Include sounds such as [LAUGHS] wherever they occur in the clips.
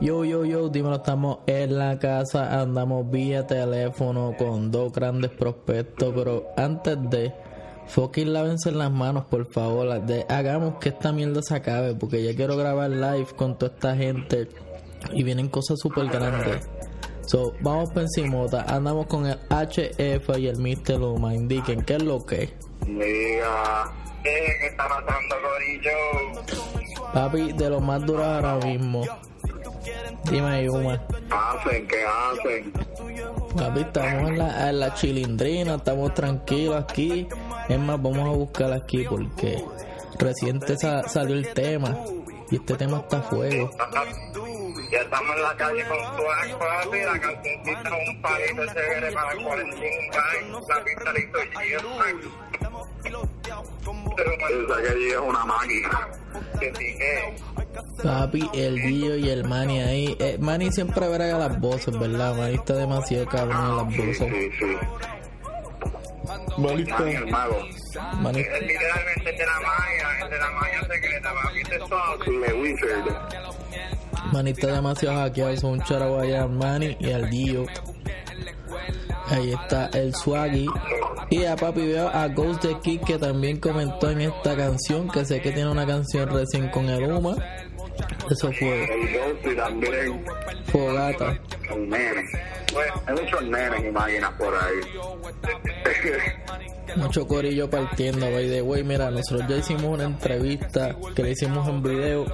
Yo, yo, yo, dímelo, estamos en la casa, andamos vía teléfono con dos grandes prospectos, pero antes de, fucking lávense las manos, por favor, de- hagamos que esta mierda se acabe, porque ya quiero grabar live con toda esta gente y vienen cosas súper grandes. So, vamos por encimota, andamos con el HF y el Mr. Luma, indiquen qué es lo que es. ¿qué ¿Qué está pasando, Corillo? Papi, de lo más duro ahora mismo. Dime, Yuma. Hacen, ¿qué hacen? Papi, estamos en la, en la chilindrina, estamos tranquilos aquí. Es más, vamos a buscar aquí porque reciente sa- salió el tema y este tema está a fuego. Ya estamos en la calle con Swag, papi, la cancioncita un palito chévere para el 45 la pista hizo Gio. Esa que es una máquina. Que. Papi, el Gio y el Manny ahí. Eh, Manny siempre verá las voces, ¿verdad? Manny está demasiado cabrón en las Sí, voces. sí, sí. Manny Manny, el está, mago. Manny, Es literalmente de la magia, es de la magia secreta, papi, de eso. Le Wizard. Manny está demasiado hackeado. Son un charo allá, Manny y al Gio. Ahí está el Swaggy. Y a papi veo a Ghost the Kid que también comentó en esta canción, que sé que tiene una canción recién con el Uma. Eso fue El Ghost y también Fogata. un nene. Bueno, hay muchos nenes y máquinas por ahí. [LAUGHS] Mucho corillo partiendo, by the way. Mira, nosotros ya hicimos una entrevista que le hicimos en video.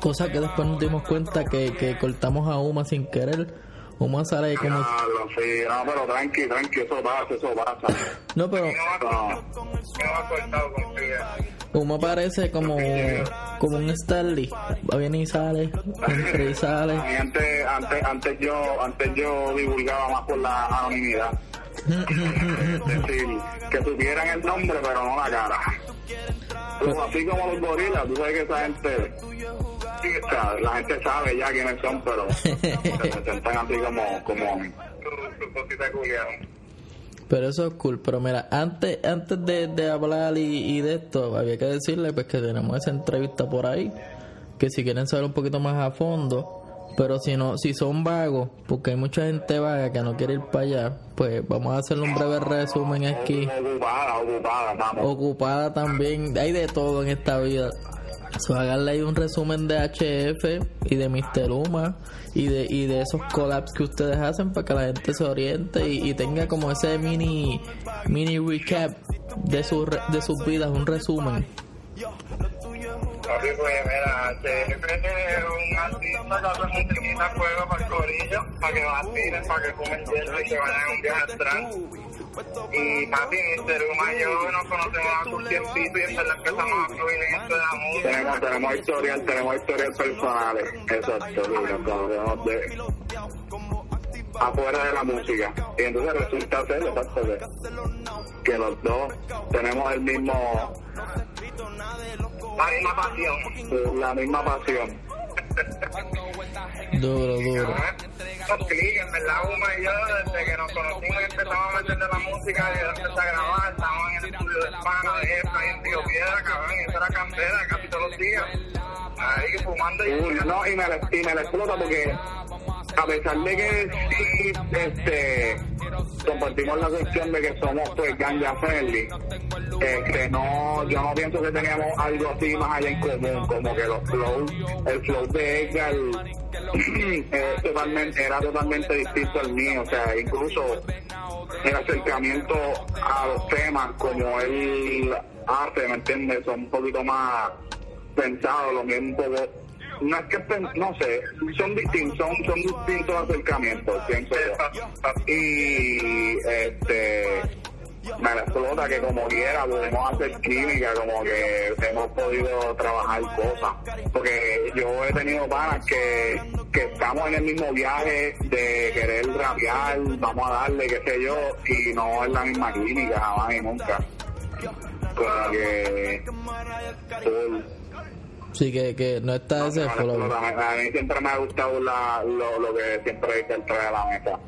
Cosa que después nos dimos cuenta que, que cortamos a Uma sin querer. Uma sale ahí como... Diablo, sí, no, pero tranqui, tranqui, eso pasa, eso pasa. No, pero No. Uma parece como, como un Starly. Va bien y sale, entra y sale. Y antes, antes, antes yo, antes yo divulgaba más por la anonimidad. Es decir, que tuvieran el nombre pero no la cara. Pero así como los gorilas, tú sabes que esa gente, sí, o sea, la gente sabe ya quiénes son, pero se presentan así como, como su cosita culiada. Pero eso es cool. Pero mira, antes antes de, de hablar y, y de esto, había que decirle pues que tenemos esa entrevista por ahí. Que si quieren saber un poquito más a fondo. Pero si no, si son vagos, porque hay mucha gente vaga que no quiere ir para allá, pues vamos a hacerle un breve resumen aquí. Ocupada, ocupada, vamos. Ocupada también, hay de todo en esta vida. So, háganle ahí un resumen de HF y de Mr. Uma y de, y de esos collabs que ustedes hacen para que la gente se oriente y, y tenga como ese mini mini recap de, su, de sus vidas, un resumen. Papi, pues mira, HF es un artista que hace musiquita fuego para el corillo, para que vacilen, para que fumen hielo y que vayan a un viaje atrás. Y. Uma y yo nos conocemos hace un tiempito y en verdad empezamos a fluir en esto de la música. Tenemos, tenemos historial, tenemos historial personales, exacto, nos conocemos de afuera de la música. Y entonces resulta ser, exacto, que los dos tenemos el mismo la misma pasión. La misma pasión. Duro, duro. Los clics, en verdad, Uma y yo, desde que nos conocimos y empezamos a meter de la música, y empezamos a grabar, estábamos en el estudio de Pana, de Efra, en Tío Piedra, cabrón, y eso era candela casi todos los días. Ahí fumando y... no, y me, y me la explota porque a pesar de que sí, este, compartimos la cuestión de que somos pues ganja friendly, este, no, yo no pienso que teníamos algo así más allá en común, como que los flows, el flow de Edgar [CLEARS THROAT] era totalmente distinto al mío, o sea, incluso el acercamiento a los temas como él hace, ¿me entiendes? Son un poquito más pensados, lo mismo un poco no es que no sé, son distintos, son, son distintos acercamientos, yo. Y este me la explota que como quiera podemos hacer química, como que hemos podido trabajar cosas. Porque yo he tenido panas que, que estamos en el mismo viaje de querer rapear, vamos a darle, qué sé yo, y no es la misma química jamás y nunca. Full. Sí, que, que no está no, ese no. No, a mí siempre me ha gustado la, lo, lo que siempre dice el de la mesa.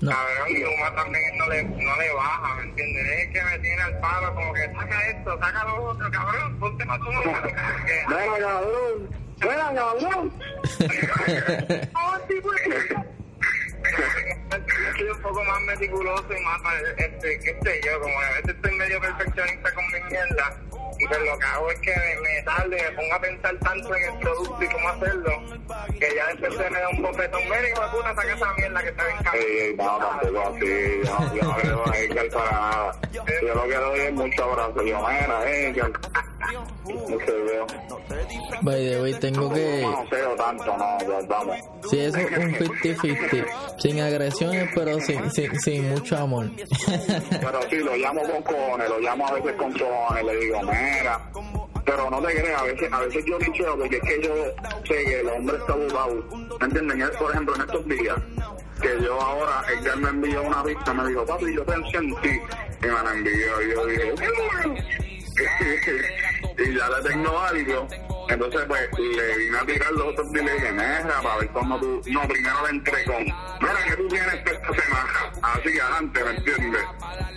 No. Cabrón, y Uma también no le, no le baja, ¿me entiendes? Es que me tiene al palo como que saca esto, saca lo otro, cabrón, ponte para tu boca. Bueno, cabrón, bueno, cabrón. [LAUGHS] Oh, pues. Soy un poco más meticuloso y más, este, qué sé yo, como a veces estoy medio perfeccionista con mi mierda y pues lo que hago es que me, tarde, me pongo a pensar tanto en el producto y cómo hacerlo, que ya después se me da un bofetón, mira hijo de puta, saca esa mierda que está bien cabrón. Sí, no, tampoco así, yo, yo no quiero a Edgar para nada. Yo lo que doy es mucho abrazo, yo, mira, Edgar, no. By the way, tengo que... No sé tanto, no, vamos. Sí, eso es un 50-50. Sin agresiones, pero sin, sin, sin mucho amor. [LAUGHS] Pero sí, lo llamo con cojones, lo llamo a veces con cojones, le digo, mira. Pero no te creas, a veces, a veces yo dicho, porque es que yo sé que el hombre está ocupado. ¿Me entienden? Por ejemplo, en estos días, que yo ahora, Edgar me envió una vista, me dijo, papi, yo pensé en ti. Y me la envió, y yo dije, y ya le tengo algo. Entonces, pues, le vine a tirar los otros y le dije, mira, para ver cómo tú... No, primero le entré con, mira, que tú tienes esta semana? Así que adelante, ¿me entiendes?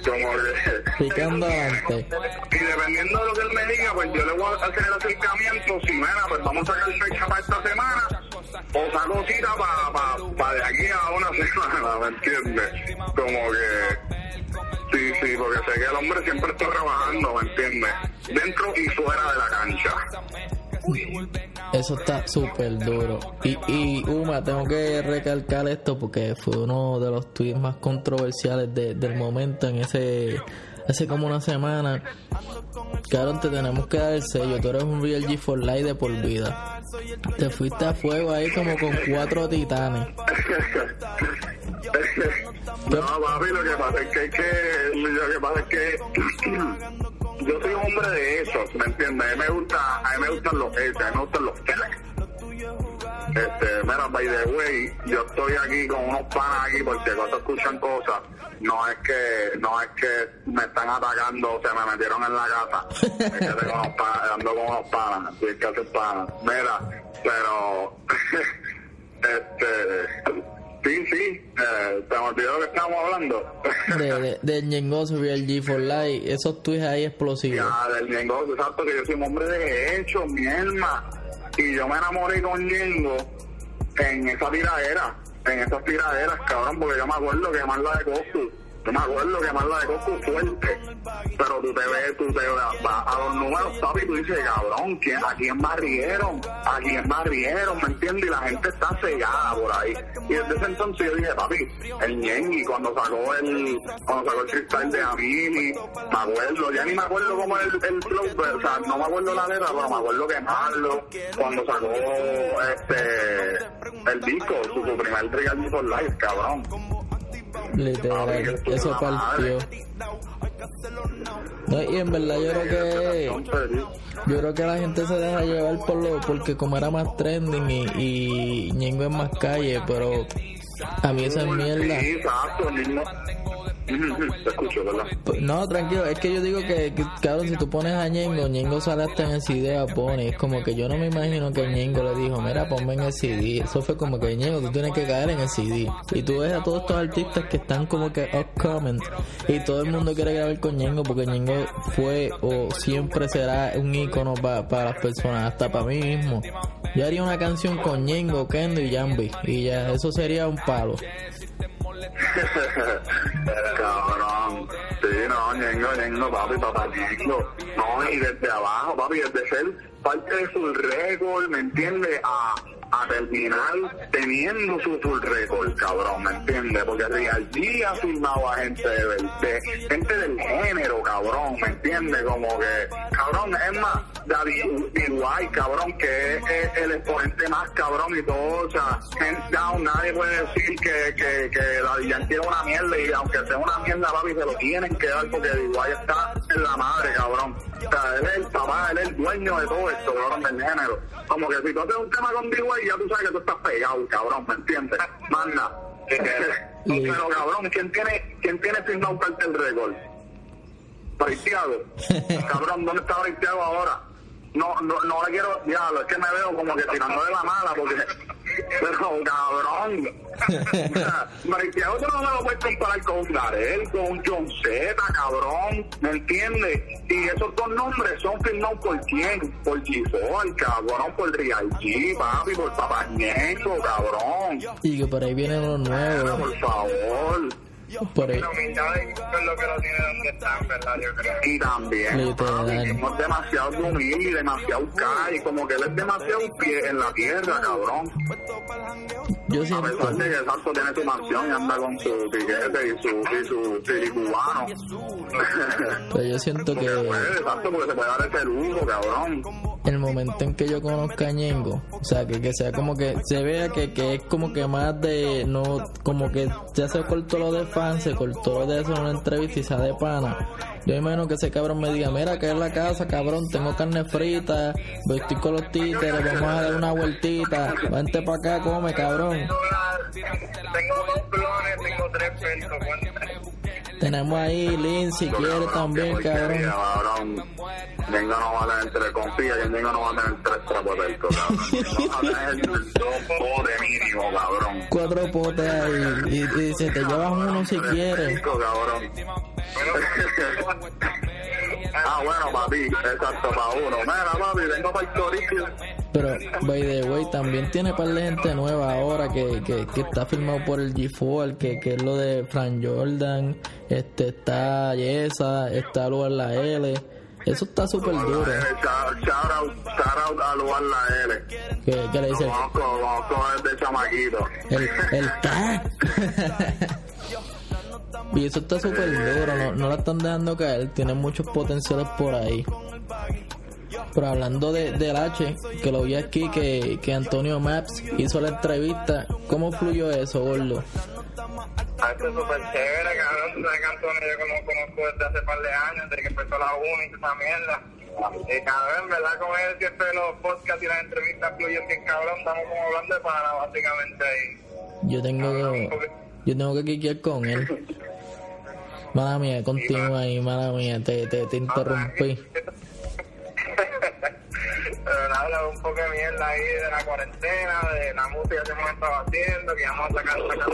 Como que... [LAUGHS] Picando adelante. Y dependiendo de lo que él me diga, pues yo le voy a hacer el acercamiento. Si, mira, pues vamos a sacar fecha para esta semana. O saco cita para pa, pa de aquí a una [LAUGHS] semana, ¿me entiendes? Como que... Sí, sí, porque sé que el hombre siempre está trabajando, ¿me entiendes? Dentro y fuera de la cancha. Eso está súper duro. Y, y Uma, tengo que recalcar esto porque fue uno de los tweets más controversiales de- del momento en ese hace como una semana. Cabrón, te tenemos que dar el sello. Tú eres un Real G for Life de por vida. Te fuiste a fuego ahí como con cuatro titanes. no, papi, lo que pasa es que, que lo que pasa es que [CLEARS THROAT] yo soy un hombre de esos, ¿me entiendes? A mí me gusta, a mí me gustan los hechos, a mí me gustan los facts. Este, mira, by the way, yo estoy aquí con unos panas aquí por si acaso escuchan cosas. No es que, no es que me están atacando, o se me metieron en la casa. [LAUGHS] Es que tengo unos panas, ando con unos panas, estoy que hacer panas. Mira, pero, [LAUGHS] este, sí, sí, eh, te me olvidó que estábamos hablando. De, de, [LAUGHS] del ñengoso Real G for Life. Esos tweets ahí explosivos. Ya, del negocio, exacto, que yo soy un hombre de hecho, mi alma. Y yo me enamoré con Ñengo en esa tiradera, en esas tiraderas, cabrón, porque yo me acuerdo que más la de Coscu. Yo me acuerdo que más de Coscu fuerte. Pero tú te ves, tú te vas a los números, papi, tú dices, cabrón, ¿quién, ¿a quién barrieron? ¿A quién barrieron? ¿Me entiendes? Y la gente está cegada por ahí. Y desde ese entonces yo dije, papi, el Ñengui, cuando sacó el, cuando sacó el cristal de Amini, me acuerdo, ya ni me acuerdo cómo es el, el flow, pero, o sea, no me acuerdo la letra, pero me acuerdo que Marlo, cuando sacó este, el disco, su, su primer Real for Life, cabrón. Literal, eso partió. No, y en verdad yo creo que yo creo que la gente se deja llevar por lo porque como era más trending y, y Ñengo es más calle, pero a mí esa Sí, mierda. exacto. Pues, No, tranquilo, es que yo digo que, que, cabrón, si tú pones a Ñengo, Ñengo sale hasta en el CD a Pony. Es como que yo no me imagino que Ñengo le dijo, mira, ponme en el CD. Eso fue como que Ñengo, tú tienes que caer en el CD. Y tú ves a todos estos artistas que están como que upcoming y todo el mundo quiere grabar con Ñengo porque Ñengo fue o siempre será un ícono pa- para las personas, hasta para mí mismo. Yo haría una canción con Ñengo, Kendo y Jambi y ya, eso sería un palo. [LAUGHS] Cabrón. Sí, no, Ñengo, Ñengo, papi, papá. No, y desde abajo, papi, desde ser parte de su récord, ¿me entiendes? A, a terminar teniendo su full record, cabrón, ¿me entiendes? Porque Real G ha firmado a gente de, gente del género, cabrón, ¿me entiendes? Como que, cabrón, es más, David Iguay, cabrón, que es, el exponente más cabrón y todo, o sea, hands down, nadie puede decir que, que, que Daddy Yankee es una mierda y aunque sea una mierda, papi, se lo tienen que dar porque Iguay está en la madre, cabrón. O sea, él es el papá, él es el dueño de todo cabrón, del género. Como que si tú haces un tema con D.Y., ya tú sabes que tú estás pegado, cabrón, ¿me entiendes? Manda. [LAUGHS] Pero, cabrón, ¿quién tiene, quién tiene firmado parte del récord? Bristiago. [LAUGHS] Cabrón, ¿dónde está Bristiago ahora? No, no, no le quiero, diablo, es que me veo como que tirando de la mala porque, pero cabrón, [LAUGHS] Bristiago tú no me lo puedes comparar con un Darel, con un John Z, cabrón, ¿me entiendes? Y esos dos nombres son firmados por quién? Por G4, cabrón, por Real G, papi, por Papañeco, cabrón. Y que por ahí vienen los nuevos. por favor. Por ahí. La humildad es lo que lo tiene donde está, en verdad, yo creo. Y también, Literal. demasiado humilde y demasiado calle, como que él es demasiado pie en la tierra, cabrón. Yo A siento, pesar de que exacto tiene su mansión y anda con su piquete y su, y su silicubano. pero yo siento Porque que puede, exacto, porque se puede dar ese lujo, cabrón. El momento en que yo conozca a Ñengo, o sea, que, que sea como que se vea que, que es como que más de, no, como que ya se cortó lo de fan, se cortó lo de hacer una entrevista y sea de pana. Yo imagino que ese cabrón me diga, mira, que es la casa, cabrón, tengo carne frita, estoy con los títeres, vamos a dar una vueltita, vente para acá, come, cabrón. Tengo dos clones, tengo tres cuéntame. Tenemos ahí Lin, si quiere también, cabrón. Venga no va a tener tres, confía que Venga no va a tener tres trapos del cabrón. [LAUGHS] No va a tener dos potes mínimo, cabrón. Cuatro potes ahí, y, y dice, te llevas uno si quieres. Cabrón. Ah, bueno, papi, exacto, para uno. Mira, papi, vengo para el. Pero, by the way, también tiene par de gente nueva ahora que, que, que está firmado por el G4, que, que es lo de Fran Jordan, este está Yesa, está Lugar La L. Eso está súper duro. Shout out, shout out a lugar la L. Que, que le Lo dice, conozco, lo conozco desde chamaquito. el, el [LAUGHS] ¿qué? [LAUGHS] y eso está súper duro, no, no la están dejando caer, tiene muchos potenciales por ahí. Pero hablando de, del H, que lo vi aquí, que, que Antonio Maps hizo la entrevista, ¿cómo fluyó eso, gordo? Ah, esto es súper chévere, cabrón. Que Antonio yo como conozco desde hace par de años, desde que empezó la uni y esa mierda. Y cabrón, ¿verdad? Con él siempre los podcasts y las entrevistas fluyen bien cabrón. Estamos como hablando de pana, básicamente ahí. Yo tengo que, yo tengo que quiquear con él. [LAUGHS] Mala mía, continúa ahí, mala mía, te, te, te interrumpí. [LAUGHS] Habla un poco de mierda ahí de la cuarentena, de la música que hemos estado haciendo, que vamos a sacar, sacar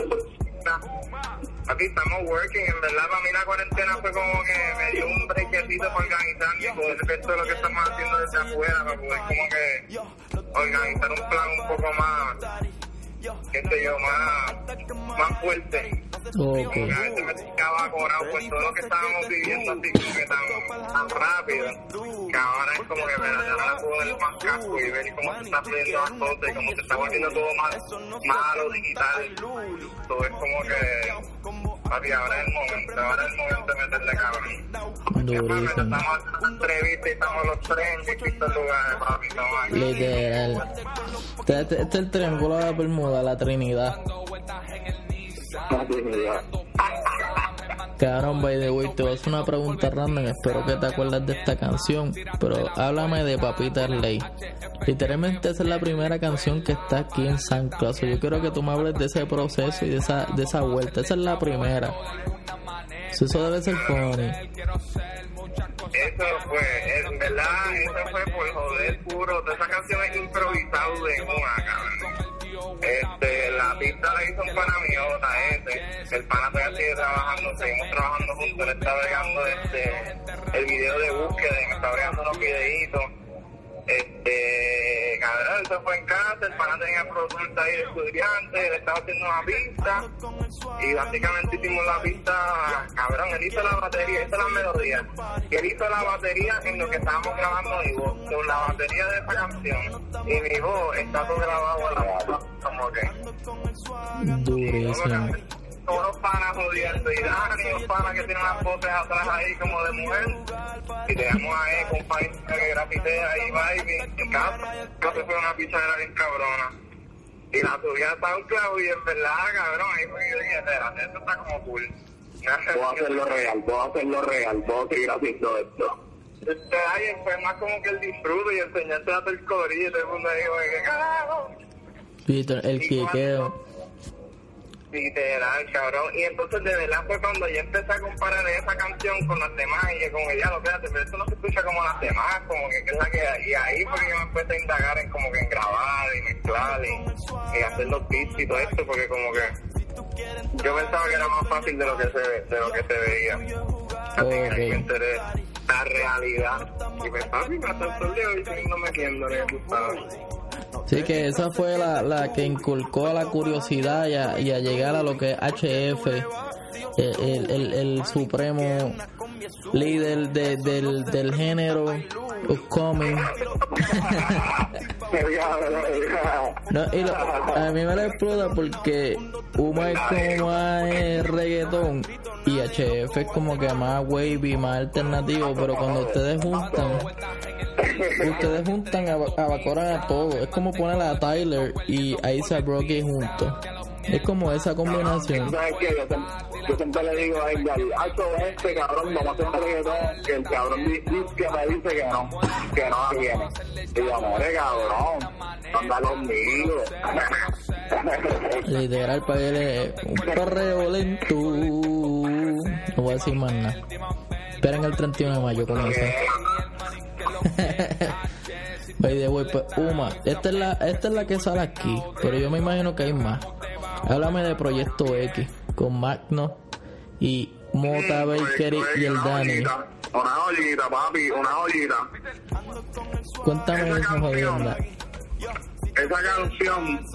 Aquí estamos working, en verdad para mí la cuarentena fue como que me dio un brequecito para organizarme y poder ver todo lo que estamos haciendo desde afuera, para poder como que organizar un plan un poco más, qué sé yo, más, más fuerte. Ok. Como que a veces me ficaba acorado por todo lo que estábamos viviendo así como que tan, tan rápido, que ahora es como que me da la puedo ver más casco y ver cómo se está fluyendo las cosas y cómo se está volviendo todo más malo, digital. Todo es como que, papi, ahora es el momento, ahora es el momento de meterle cabrón. Durísimo. Estamos entrevistas los tres en distintos lugares, papi, estamos. Literal. Este, este- este es el triángulo de la Bermuda, la Trinidad. Cabrón, by the way, te voy a hacer una pregunta random. Espero que te acuerdas de esta canción. Pero háblame de Papita Ley. Literalmente, esa es la primera canción que está aquí en San Claus. Yo quiero que tú me hables de ese proceso y de esa, de esa vuelta. Esa es la primera. So, Eso debe ser funny. Eso fue, en verdad, eso fue por joder puro. Toda esa canción es improvisado de una, cabrón. Este, la pista la hizo un pana mío, ese. El pana todavía sigue trabajando, seguimos trabajando juntos. Él está bregando este, el video de búsqueda me está bregando unos videitos. Este, cabrón, eso fue en casa, el pana tenía ahí de estudiante, él estaba haciendo una pista y básicamente hicimos la pista, cabrón, él hizo la batería, hizo las melodías y él hizo la batería en lo que estábamos grabando mi voz, con la batería de esa canción y mi voz está todo grabado en la voz, como que Durísimo. Panas jodiendo y Dani, los panas que tienen las voces atrás ahí como de mujer y tenemos ahí con país que grafitea ahí baby en casa que fue una pichadera bien cabrona y la subí a SoundCloud y en verdad cabrón ahí fue que yo dije espérate esto está como cool Puedo hacerlo real, puedo hacerlo real, puedo seguir haciendo esto. este ahí fue más como que el disfrute y enseñarte a hacer corillo y todo el mundo dijo ¿qué carajo? Peter, el quiqueo. Literal, cabrón. Y entonces de verdad fue cuando yo empecé a comparar esa canción con las demás y yo que ya lo espérate, pero esto no se escucha como las demás, como que, que es la que y ahí fue que yo me empecé a indagar en como que en grabar y mezclar y, y hacer los beats y todo esto porque como que yo pensaba que era más fácil de lo que se de lo que se veía. Así que me enteré la realidad. Y me el sol de hoy siguiendo metiéndole, tú sabes. Sí, que esa fue la, la que inculcó a la curiosidad y a, y a llegar a lo que es HF, el, el, el supremo líder de, del, del género upcoming. [LAUGHS] no, y lo, a mí me la explota porque Uma es como más reggaetón y HF es como que más wavy, más alternativo, pero cuando ustedes juntan ustedes juntan a, a a todo. Es como poner a Tyler y a Isa Brocky juntos. Es como esa combinación. ¿Sabes qué? Yo, siempre, yo siempre le digo a Edgar, alto este cabrón, vamos a hacer un reggaetón, que el cabrón dice que me dice que no, que no viene. Y yo, amore, cabrón, anda conmigo. Literal, para él un perreo lento. No voy a decir más nada. Esperen el 31 de mayo con eso. By the way, pues Uma, esta es, la, esta es la que sale aquí, pero yo me imagino que hay más. Háblame de Proyecto X con Magno y Mota Baker y el Dani. Una joyita, papi, una joyita. Cuéntame esa jodienda. Esa canción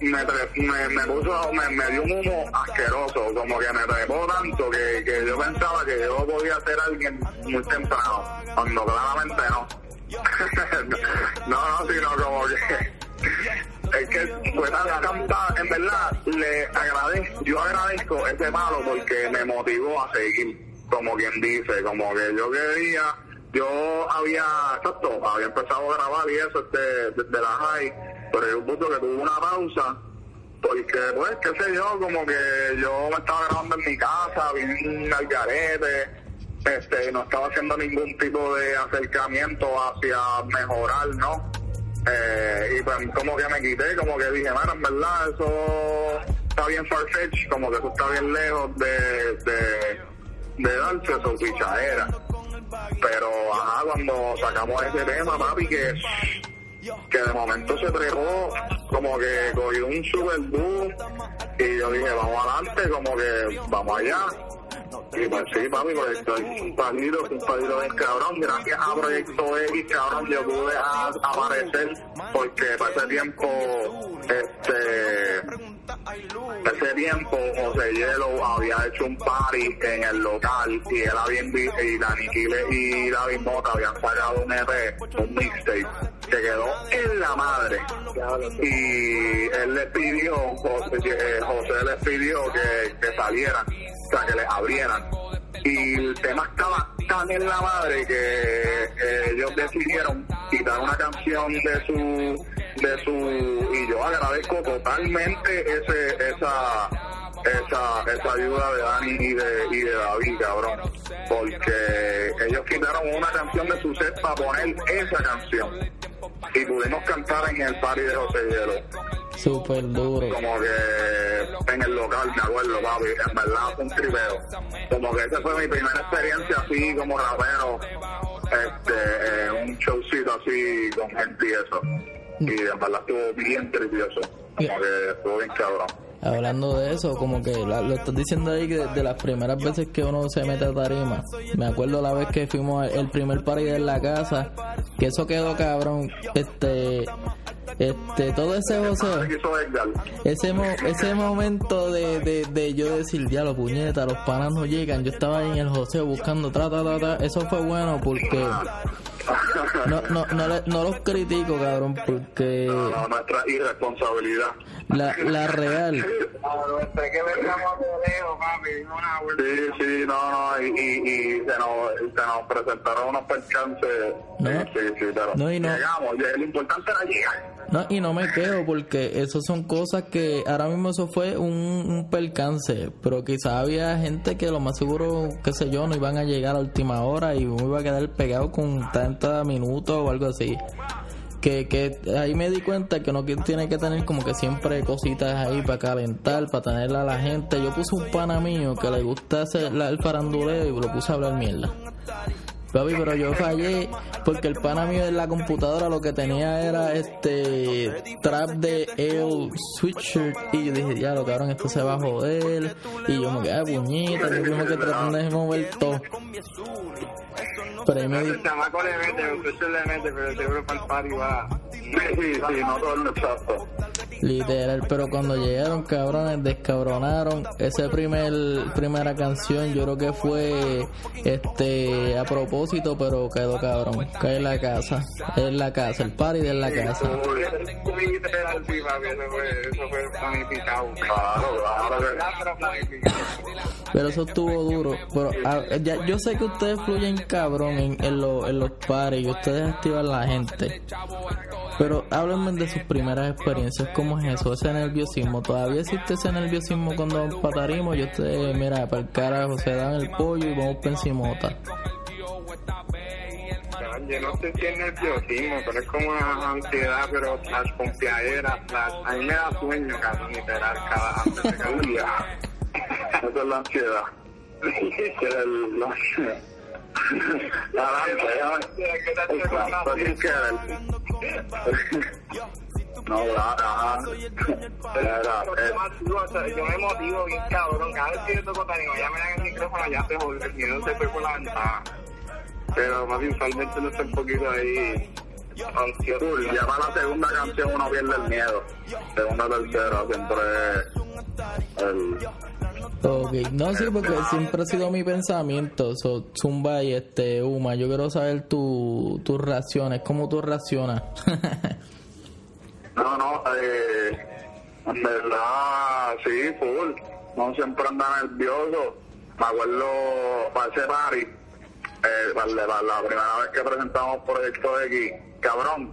me, me, me puso, me, me, dio un humo asqueroso, como que me trepó tanto que, que yo pensaba que yo podía ser alguien muy temprano, cuando claramente no. [LAUGHS] no, no, sino como que es que fue tan cantada, en verdad, le agradezco, yo agradezco ese palo porque me motivó a seguir, como quien dice, como que yo quería, yo había, exacto, había empezado a grabar y eso desde, desde la high, pero yo un punto que tuve una pausa, porque pues, qué sé yo, como que yo me estaba grabando en mi casa, bien al garete, este, no estaba haciendo ningún tipo de acercamiento hacia mejorar, ¿no? Eh, y pues como que me quité, como que dije, bueno, en verdad eso está bien farfetch, como que eso está bien lejos de, de, de darse su fichadera. Pero, ajá, cuando sacamos ese tema, papi, que, que de momento se trepó, como que cogió un super y yo dije, vamos adelante, como que vamos allá y pues sí, papi, pues estoy un palito, un palito bien cabrón. Gracias a Proyecto X, cabrón, yo pude aparecer porque ese tiempo, este, ese tiempo José Hielo había hecho un party en el local y él había y Dani y David Mota habían sacado un EP, un mixtape que quedó en la madre y él le pidió José, eh, José les pidió que, que salieran o sea, que les abrieran. Y el tema estaba tan en la madre que ellos decidieron quitar una canción de su de su y yo agradezco totalmente ese esa esa esa ayuda de Dani y de y de David cabrón. Porque ellos quitaron una canción de su set para poner esa canción. Y pudimos cantar en el party de José Hielo Súper duro. Como que en el local, me acuerdo, papi. En verdad fue un tripeo. Como que esa fue mi primera experiencia así como rapero. Este, un showcito así con gente y eso. Y en verdad estuvo bien tripioso. Como que estuvo bien cabrón. Hablando de eso, como que lo estás diciendo ahí que de las primeras veces que uno se mete a tarima. Me acuerdo la vez que fuimos el primer party en la casa, que eso quedó cabrón. Este, este todo ese José ese ese momento de, de, de yo decir ya los puñetas los panas no llegan yo estaba ahí en el José buscando tra, tra, tra, eso fue bueno porque no, no, no, no los critico cabrón porque no, nuestra irresponsabilidad. la, la real. Sí sí no no y, y, y se, nos, se nos presentaron unos percances. No, sí, sí, pero no, y no. llegamos lo importante era llegar no, y no me quedo porque eso son cosas que ahora mismo eso fue un, un percance, pero quizás había gente que lo más seguro, qué sé yo, no iban a llegar a última hora y uno iba a quedar pegado con 30 minutos o algo así. Que, que ahí me di cuenta que uno tiene que tener como que siempre cositas ahí para calentar, para tenerla a la gente. Yo puse un pana mío que le gusta hacer el faranduleo y lo puse a hablar mierda. Papi, pero yo fallé porque el pana mío en la computadora lo que tenía era este trap de el Switcher y yo dije, ya lo cabrón, esto se va a joder y yo me quedé puñita, yo tengo que tratar de mover todo. pero. Sí, sí, sí, no. Literal, pero cuando llegaron cabrones, descabronaron. Esa primer, primera canción yo creo que fue este a propósito, pero quedó cabrón. Cae en la casa, en la casa, el party de la casa. Pero eso estuvo duro. Pero ah, ya- yo sé que ustedes fluyen cabrón en, en, los- en los pares y ustedes activan la gente. Pero háblenme de sus primeras experiencias. ¿Cómo es eso? Ese nerviosismo. ¿Todavía existe ese nerviosismo cuando tarima? Y ustedes, mira, para el carajo, se dan el pollo y vamos para encimota. Yo no sé si es nerviosismo, pero es como una ansiedad, pero las confiaderas, las... A mí me da sueño, cabrón, literal, cada. [LAUGHS] Esa es la ansiedad. Que el- la- querer. No, nada. Yo me motivo bien cabrón, cada vez que yo toco ya me dan el micrófono, ya se jode, el miedo se fue por la ventana. Pero más usualmente no está un poquito ahí ansioso. Ya para la segunda canción uno pierde el miedo. Segunda, tercera, siempre el... Ok, no, sí, porque siempre ha sido mi pensamiento. So, Zumba y este, Uma, yo quiero saber tu, tus reacciones, cómo tú reaccionas. [LAUGHS] No, no, eh, en verdad, sí, full. No siempre anda nervioso. Me acuerdo para ese party, eh, para, la- primera vez que presentamos Proyecto X, cabrón.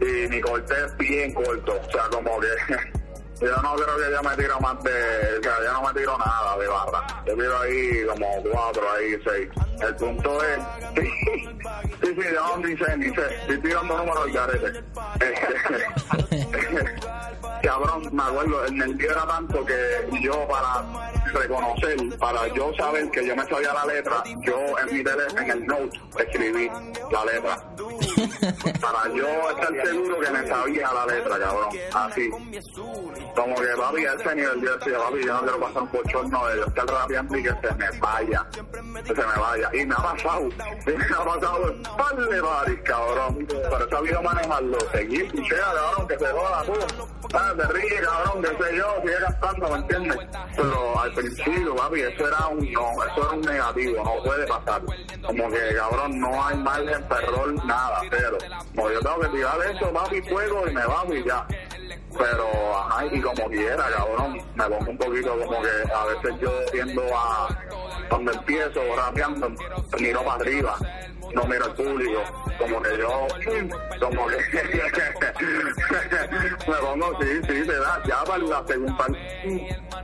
Y mi corte es bien corto. O sea, como que [LAUGHS] yo no creo que ya me tiro más de. O sea, ya no me tiro nada de barra. Yo tiro ahí como cuatro, ahí seis. El punto es. [LAUGHS] Sí, sí, yo ni sé, ni sé. Estoy tirando números al garete. [LAUGHS] Cabrón, me acuerdo, el nervio tanto que yo para reconocer, para yo saber que yo me sabía la letra, yo en mi teléfono, en el note, escribí la letra. Para yo estar seguro que me sabía la letra, cabrón. Así. Como que papi, a ese nivel yo decía, papi, yo no quiero pasar un bochorno de yo estar rapeando y que se me vaya. Que se me vaya. Y me ha pasado. Y [LAUGHS] me ha pasado un par de bares, cabrón. Pero he sabido manejarlo. Seguir, cabrón, que se joda, tú. Ah, te ríe, cabrón, que sé yo, sigue cantando, ¿me entiendes? Pero al principio, papi, eso era un no, eso era un negativo, no puede pasar. Como que, cabrón, no hay margen para nada, pero. Como yo tengo que tirar eso, papi, fuego y me bajo y ya. Pero, ajá, y como quiera, cabrón, me pongo un poquito como que a veces yo tiendo a, cuando empiezo rapeando, miro para arriba, no miro al público, como que yo, como que [LAUGHS] me pongo, sí, sí, te da, ya para la segunda,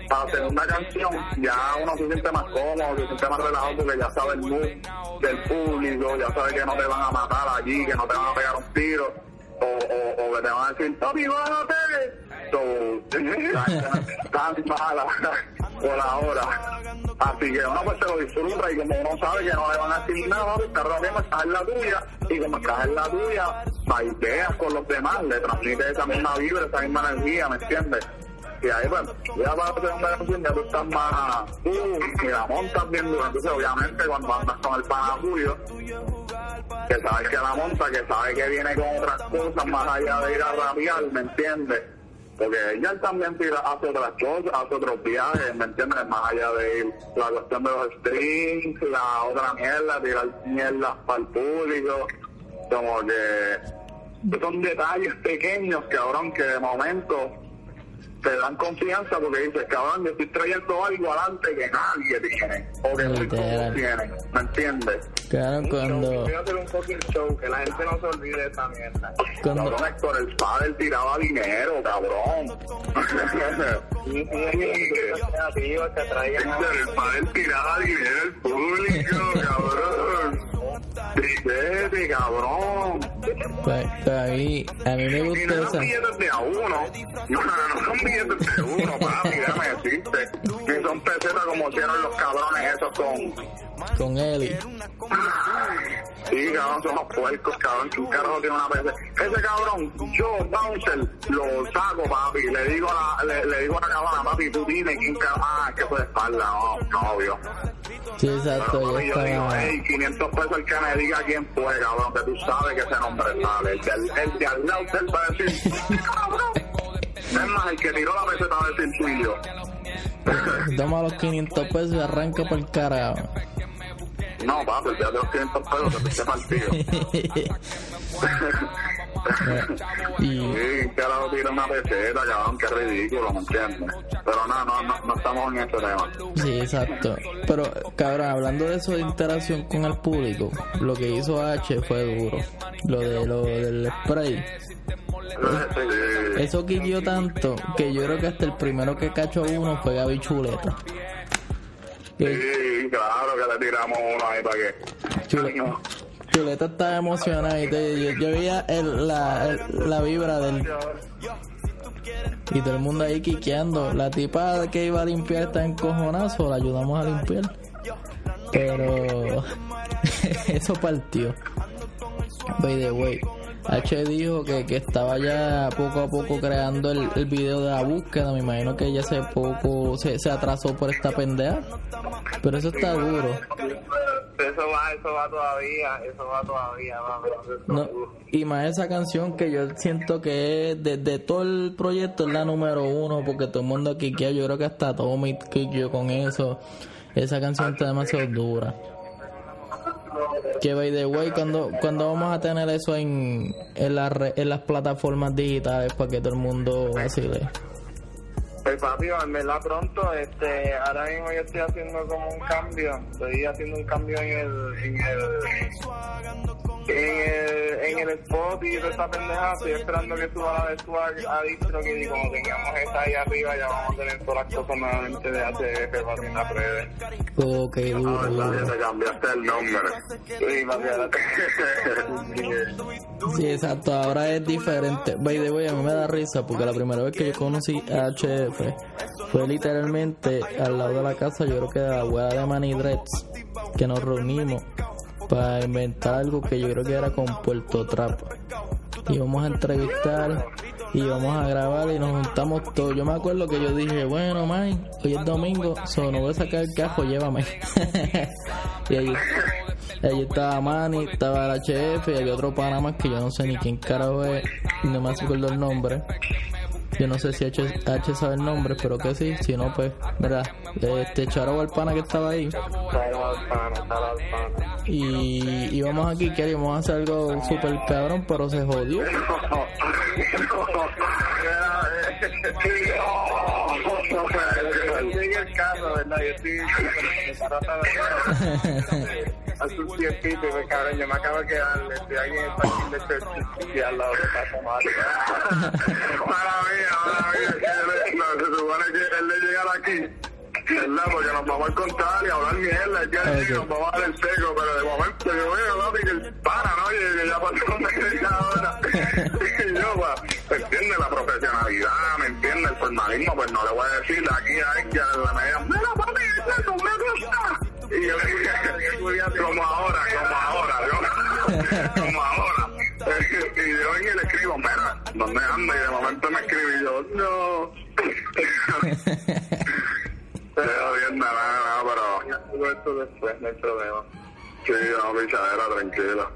para la segunda canción, ya uno se siente más cómodo, se siente más relajado porque ya sabe el mood del público, ya sabe que no te van a matar allí, que no te van a pegar un tiro o, o, o que te van a decir, papi, bájate. So, [LAUGHS] tan mala por ahora. Así que uno pues se lo disfruta y como uno sabe que no le van a decir nada, papi, está rapeando, estás en la tuya. Y como estás en la tuya, ideas con los demás, le transmite esa misma vibra, esa misma energía, ¿me entiendes? Y ahí pues, ya para la segunda canción ya tú estás más, uh, y la montas bien duro. Entonces obviamente cuando andas con el pana tuyo, que sabes que la monta, que sabe que viene con otras cosas más allá de ir a rapear, ¿me entiendes? Porque ella también tira, hace otras cosas, hace otros viajes, ¿me entiendes? Más allá de ir, la cuestión de los strings, la otra mierda, tirar mierdas para el público, como que son detalles pequeños, que de momento te dan confianza porque dices, cabrón, yo estoy trayendo algo adelante que nadie tiene, o que muy pocos tienen, ¿me entiendes? Claro, cuando, Voy a hacer un fucking show, que la gente no se olvide de esa mierda. cuando, Cabrón, Héctor, el padre tiraba dinero, cabrón. [LAUGHS] Y el padre tiraba dinero al público, cabrón. Tristete, cabrón. Pues, pues a mí, a mí me Y gusta no son billetes de a uno. No, no, son billetes de uno, papi, déjame decirte. Ni son pesetas como hicieron los cabrones esos con... con Eli. Sí, cabrón, somos puercos, cabrón. Que un carajo tiene una PC. Ese cabrón, yo, Bouncer, lo saco, papi. Le digo a la, le, le digo a la cabrona, papi, tú dime quién cabrón. Ah, que fue de espalda, no, no, obvio. Sí, exacto, Pero, papi, yo digo, está. hey, 500 pesos el que me diga quién fue, cabrón, que tú sabes que ese nombre El de, al- lado él va a decir. Es más, el que tiró la peseta va a decir tú y yo. Toma los 500 pesos y arranca por el carajo. No, papi, el de los 500 pesos que te esté partido. y Sí, que ahora tira una peseta, cabrón, qué ridículo, ¿me entiendes? Pero no, no, no, no estamos en ese tema. Sí, exacto. Pero, cabrón, hablando de eso de interacción con el público, lo que hizo H fue duro. Lo de lo del spray. Eso quilló tanto que yo creo que hasta el primero que cachó uno fue Gaby Chuleta. Sí, claro que le tiramos uno ahí para que... Chule- No. Chuleta estaba emocionada y te- yo, yo veía el- la, el- la vibra del... Y todo el mundo ahí quiqueando. La tipa que iba a limpiar está en cojonazo, la ayudamos a limpiar. Pero [LAUGHS] eso partió. By the way, H dijo que, que estaba ya poco a poco creando el, el video de la búsqueda. Me imagino que ya hace poco se, se atrasó por esta pendeja. Pero eso está duro. Eso va, eso va todavía, eso va todavía. Eso No, y más esa canción que yo siento que es de, de todo el proyecto es la número uno porque todo el mundo aquí que yo creo que hasta Tommy yo con eso esa canción está demasiado dura que by the way cuando cuando vamos a tener eso en en, las re- en las plataformas digitales para que todo el mundo vacile. Pues papi, en verdad pronto, este, ahora mismo yo estoy haciendo como un cambio, estoy haciendo un cambio en el, en el, en el spot y toda esa pendeja, estoy esperando que suba la de Swag a distro que y como tengamos esa ahí arriba ya vamos a tener todas las cosas nuevamente de HF para las redes. ok Ah, duro verdad, duro que te cambiaste el nombre. Sí, exacto, ahora es diferente. By the way, a mí me da risa porque la primera vez que yo conocí a HF fue literalmente al lado de la casa, yo creo que de la abuela de Manny Dreads, que nos reunimos para inventar algo que yo creo que era con Puerto Trap. Íbamos a entrevistar y íbamos a grabar y nos juntamos todos. Yo me acuerdo que yo dije, bueno, man, hoy es domingo, so no voy a sacar el cajo, llévame. [LAUGHS] y allí, allí estaba Manny, estaba el HF y había otro pana más que yo no sé ni quién carajo es, no me acuerdo el nombre. Yo no sé si H, H sabe el nombre, pero que sí, si no, pues, verdad. Este charo al pana que estaba ahí. Y íbamos aquí, queríamos hacer algo super cabrón, pero se jodió. [LAUGHS] Tiempito y pues, cabrón, yo me acabo de quedar, estoy aquí en el parking de Churchill y al lado de mala [LAUGHS] mía, que él- no, se supone que él le llegara aquí, ¿verdad? Porque nos vamos a encontrar y a hablar mierda, y que él Ok. diga, nos vamos a dar el seco, pero de momento yo veo, papi, que el para, ¿no? Y que ya pasó media hora. [LAUGHS] Y yo, pues, ¿me entiende La profesionalidad, ¿me entiende El formalismo, pues no le voy a decir de aquí a que a la media, mira, papi, eso me gusta. Y yo [LAUGHS] como ahora, como ahora, yo, como ahora. y yo en el escribo, mira, ¿dónde anda? Y de momento me escribí yo, no. Pero bien, nada, nada, pero esto después, no hay problema. sí, no, pichadera, tranquila.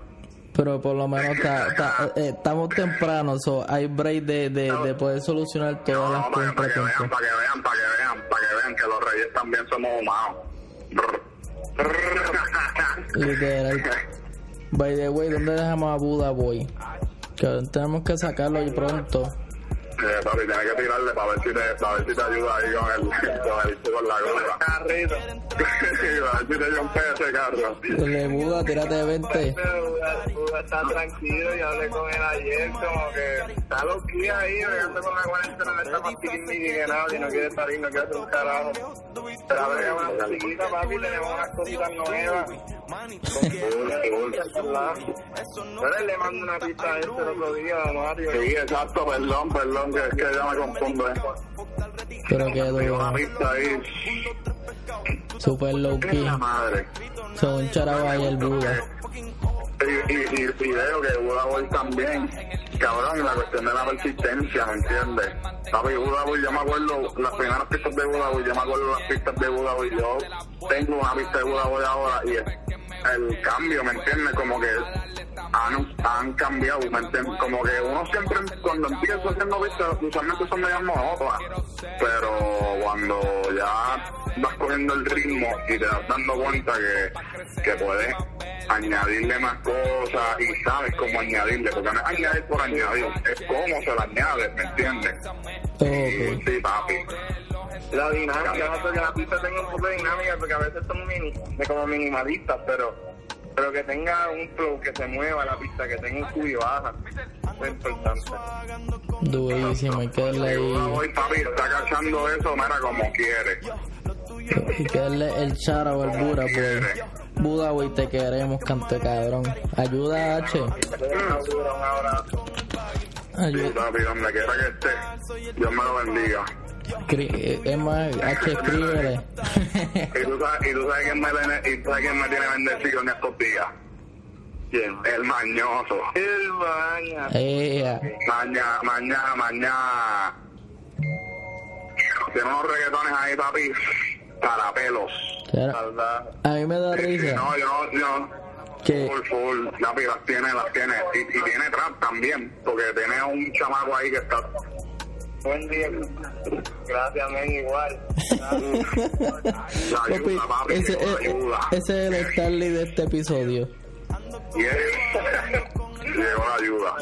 Pero por lo menos ta- ta- eh, estamos temprano, so hay break de, de, de poder solucionar todas las No, para que cosas. vean, para que vean, para que vean, para que vean que los reyes también somos humanos. Literal. By the way, ¿dónde dejamos a Buda Boy? Que tenemos que sacarlo ahí pronto. Eh, papi, tienes que tirarle para ver si te, para ver si te ayuda ahí con el, [LAUGHS] con el, con la gorra. Carrito. [LAUGHS] para ver si te rompe ese carro. Dile, Buda, tírate de 20. Pero Buda, está tranquilo, yo hablé con él ayer, como que está loquilla ahí, bregando con la cuarentena, me está más tiquismiqui que nada, y no quiere salir, no quiere hacer un carajo. Pero a ver, una musiquita, papi, tenemos unas cositas nuevas. Pero él le mando una pista a este el otro día, Mario. Sí, exacto, perdón, perdón, que es que ya me confundo. eh. Pero que Tengo una duro. pista ahí. Super low key. La madre. Son un charabo ahí el Buda. y, y, y veo que Buda Boy también, cabrón, la cuestión de la persistencia, ¿me entiendes? Papi, Buda Boy, yo me acuerdo las primeras pistas de Buda Boy, yo me acuerdo las pistas de Buda Boy, yo tengo una pista de Buda Boy ahora y el cambio, ¿me entiendes? Como que han, han cambiado, ¿me entiendes? Como que uno siempre, cuando empieza haciendo pistas, usualmente son medias monótonas, pero cuando ya vas cogiendo el ritmo y te das dando cuenta que, que puedes añadirle más cosas y sabes cómo añadirle, porque no es añadir por añadir, es cómo se lo añades, ¿me entiendes? Ok. Sí, papi. La dinámica, no sé que la pista tenga un poco de dinámica, porque a veces son mini, de como minimalistas, pero pero que tenga un flow, que se mueva la pista, que tenga un sub y baja. Es importante. Durísimo, hay que darle ahí. Boy, papi, está cachando eso, mira, como quiere. Hay que darle el chara o el bura, pues. Buda, güey, te queremos, cante cabrón. Ayuda, H. Ayuda. papi, donde quiera que esté, Dios me lo bendiga. Más, H, escríbele. Y tú sabes, y tú sabes quién me, tiene- y tú sabes quién me tiene bendecido en estos días. ¿Quién? El mañoso. El baña. Ea. Mañana, mañana, mañana. Tiene unos reggaetones ahí, papi, para pelos. Claro. A mí me da Sí, risa no, yo, yo, que full, full, papi, las tiene, las tiene. Y, y tiene trap también, porque tiene un chamaco ahí que está... Buen día. Gracias, men, igual. Ayuda, papi, ese, ayuda. es el Starly de este episodio. Yeah. Llegó la ayuda.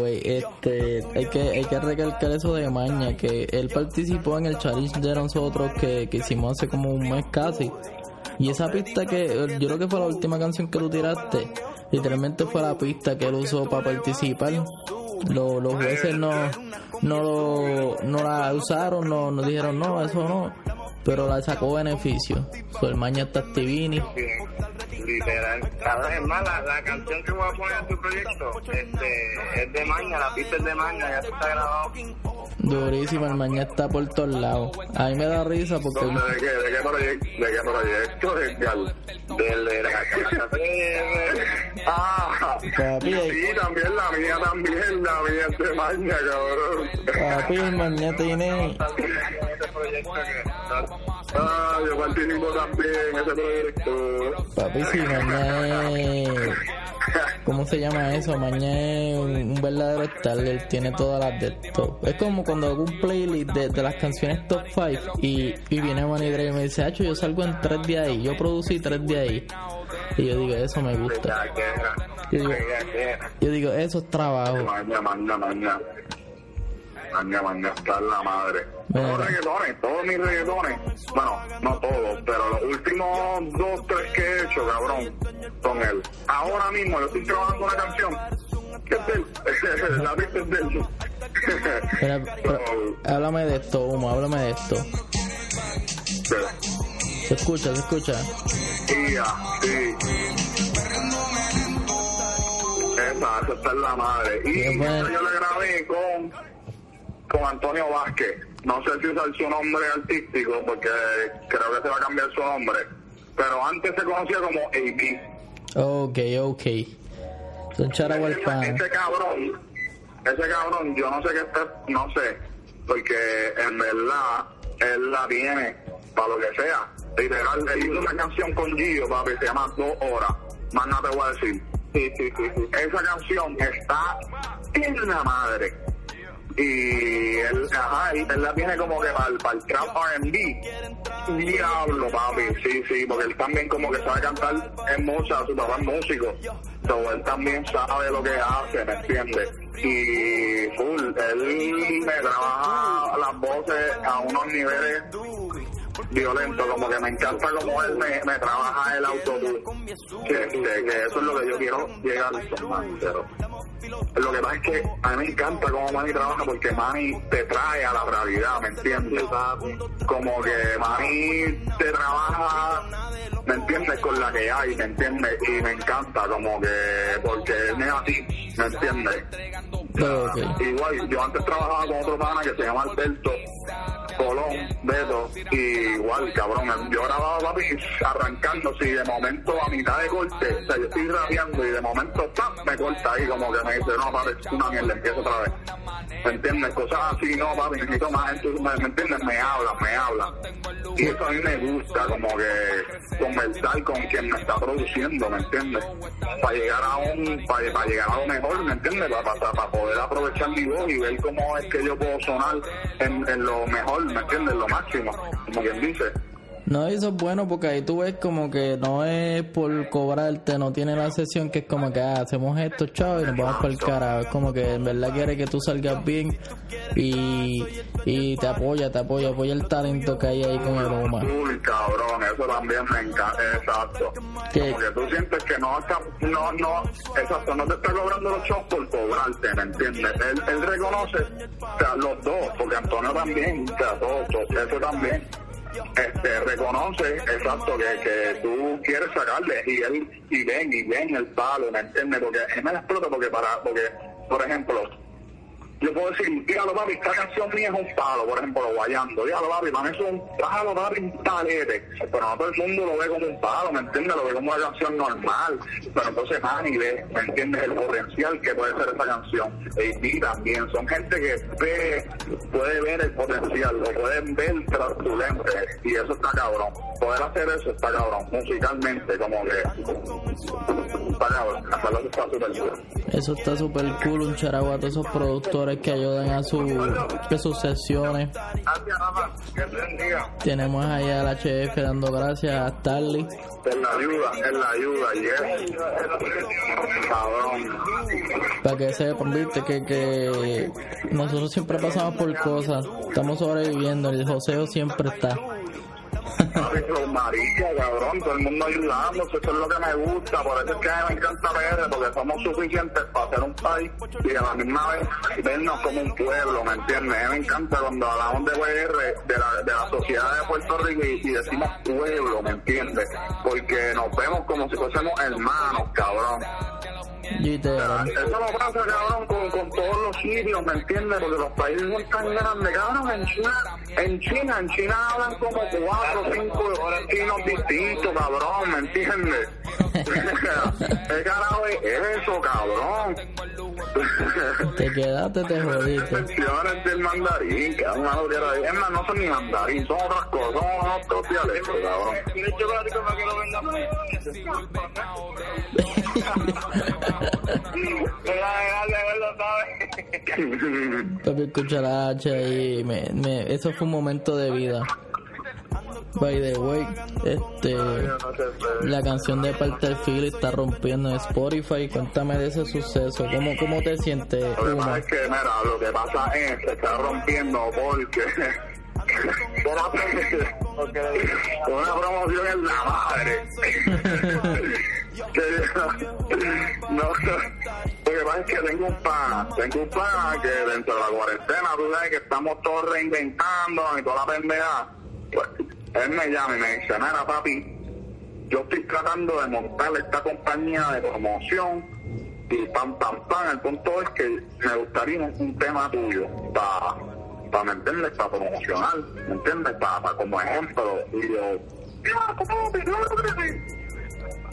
Way, este, hay que, hay que recalcar eso de Maña, que él participó en el challenge de nosotros que, que hicimos hace como un mes casi. Y esa pista que, yo creo que fue la última canción que tú tiraste, literalmente fue la pista que él usó para participar. Lo- los jueces no, no, lo- no la usaron, no, nos dijeron no, eso no, pero la sacó beneficio. So, el Maña está activini. Literal. Cabrón, es más, la, canción que voy a poner en tu proyecto este, es de Maña, la pista es de Maña, ya está grabado. Durísimo, el Maña está por todos lados. A mí me da risa porque... ¿Dónde, ¿De qué, de qué proyecto? ¿De qué proyecto? Del de la [LAUGHS] Ah, Papi, sí, también la mía, también la mía es de maña, cabrón. Papi, el mañana tiene. Ah, yo participo también en ese proyecto. Papi, si mañana es. ¿Cómo se llama eso? Mañana es un, verdadero starter. Tiene todas las de esto. Es como cuando hago un playlist de, de las canciones top 5 y, y viene Manny Dre y me dice, Hacho, yo salgo en tres de ahí. Yo producí tres de ahí. Y yo digo, eso me gusta. Yo digo, yo digo eso es trabajo. Maña, maña, está la madre. Todos reggaetones, todos mis reggaetones. Bueno, no todos, pero los últimos dos, tres que he hecho, cabrón, son él. Ahora mismo yo estoy trabajando una canción que es. [LAUGHS] La pista es de él. Mira, [LAUGHS] pero, háblame de esto, Humo, háblame de esto. Se escucha, se escucha. Tía, sí. Esa, esa está en la madre. Y yo la grabé con, con Antonio Vázquez. No sé si usar su nombre artístico porque creo que se va a cambiar su nombre. Pero antes se conocía como AB. Ok, ok. Son Ese, pan. ese cabrón, ese cabrón, yo no sé qué está, no sé, porque en verdad él la tiene para lo que sea. Literal, él hizo una canción con Gio, papi, se llama Dos Horas. Más nada te voy a decir. Sí, sí, sí, sí. Esa canción está en la madre. Y él, ajá, y él la tiene como que para para el trap R&B. Diablo, papi, sí, sí, porque él también como que sabe cantar en mucha, su papá es músico. So, él también sabe lo que hace, ¿me entiendes? Y full, él me trabaja las voces a unos niveles violentos, como que me encanta como él me, trabaja el autobús. Que, que, que eso es lo que yo quiero llegar a lo que pasa es que a mí me encanta cómo Manny trabaja porque Manny te trae a la realidad, ¿me entiendes? Como que Manny te trabaja, ¿me entiendes? Con la que hay, ¿me entiendes? Y me encanta como que, porque él es así, ¿me entiendes? Ok. Igual, yo antes trabajaba con otro pana que se llama Alberto. Colón, Beto, y igual, cabrón, yo grababa papi arrancando, si de momento a mitad de corte, o sea, yo estoy rapeando y de momento ¡pam! me corta ahí como que me dice, no, papi, una mierda, empiezo otra vez. ¿Me entiendes? Cosas así, no, papi, necesito más gente, ¿me, ¿me entiendes? Me hablan, me hablan. Y eso a mí me gusta, como que conversar con quien me está produciendo, ¿me entiendes? Para llegar a un, para, para llegar a lo mejor, ¿me entiendes? Para, para, para poder aprovechar mi voz y ver cómo es que yo puedo sonar en, en lo mejor, ¿me entiendes? Lo máximo, como quien dice. No, eso es bueno porque ahí tú ves como que no es por cobrarte, no tiene la sesión que es como que ah, hacemos esto, chao, y nos vamos por el carajo. Es como que en verdad quiere que tú salgas bien y, y te apoya, te apoya, apoya el talento que hay ahí con el Oma. Uy, cabrón, eso también me encanta, exacto. ¿Qué? Como que tú sientes que no no, no, exacto, no te está cobrando los shows por cobrarte, ¿me entiendes? Él, él reconoce, o sea, los dos, porque Antonio también, o sea, todos, eso también este reconoce exacto que, que tú quieres sacarle y él y ven y ven el palo ¿me entiendes? porque él me explota porque para porque por ejemplo yo puedo decir, dígalo papi, esta canción mía es un palo, por ejemplo, guayando, dígalo papi, para mí es un palo, papi, un talete, pero no todo el mundo lo ve como un palo, ¿me entiendes? Lo ve como una canción normal, pero entonces Manny ve, ¿me entiendes? El potencial que puede ser esa canción, y también, son gente que ve, puede ver el potencial, lo pueden ver tras y eso está cabrón, poder hacer eso está cabrón, musicalmente, como que, está cabrón, está súper duro. Eso está súper cool, un charago a todos esos productores que ayudan a, su, a sus sesiones. Gracias, que bendiga. Tenemos ahí al HF dando gracias a Starly. Es la ayuda, es la ayuda, yes. Cabrón. Para que sepan, viste, que, que nosotros siempre pasamos por cosas. Estamos sobreviviendo, el joseo siempre está. Los marica, cabrón, todo el mundo ayudándose, eso es lo que me gusta, por eso es que me encanta PR, porque somos suficientes para ser un país y a la misma vez vernos como un pueblo, ¿me entiendes? Me encanta cuando hablamos de PR, de la, de la sociedad de Puerto Rico y, y decimos pueblo, ¿me entiendes? Porque nos vemos como si fuésemos hermanos, cabrón. Literal. Eso lo pasa, cabrón, con, con todos los sitios, ¿me entiendes? Porque los países son tan grandes, cabrón, en China, en China, en China hablan como cuatro o cinco chinos distintos, cabrón, ¿me entiendes? [LAUGHS] ¿Qué carajo es eso, cabrón? Te quedaste, te jodiste. Menciones del mandarín, que es una. Es más, no son ni mandarín, son otras cosas, son otros dialectos, cabrón. ¿Quieres chocolate para que lo [LAUGHS] [LAUGHS] Papi, escucha la H ahí. Me, me, eso fue un momento de vida. By the way, este, la canción de parte del Philly está rompiendo en Spotify. Cuéntame de ese suceso. ¿Cómo, cómo te sientes, Lo que pasa es que, mira, lo que pasa es que está rompiendo porque una, una promoción en la madre. No, lo que pasa es que tengo un pan, tengo un pan que dentro de la cuarentena, tú sabes que estamos todos reinventando y toda la pendeja. Pues, él me llama y me dice, mira papi, yo estoy tratando de montar esta compañía de promoción y pam, pam, pam. El punto es que me gustaría un, un tema tuyo para, para, ¿me entiendes? Para promocionar, ¿me entiendes? Para, para como ejemplo. Y yo,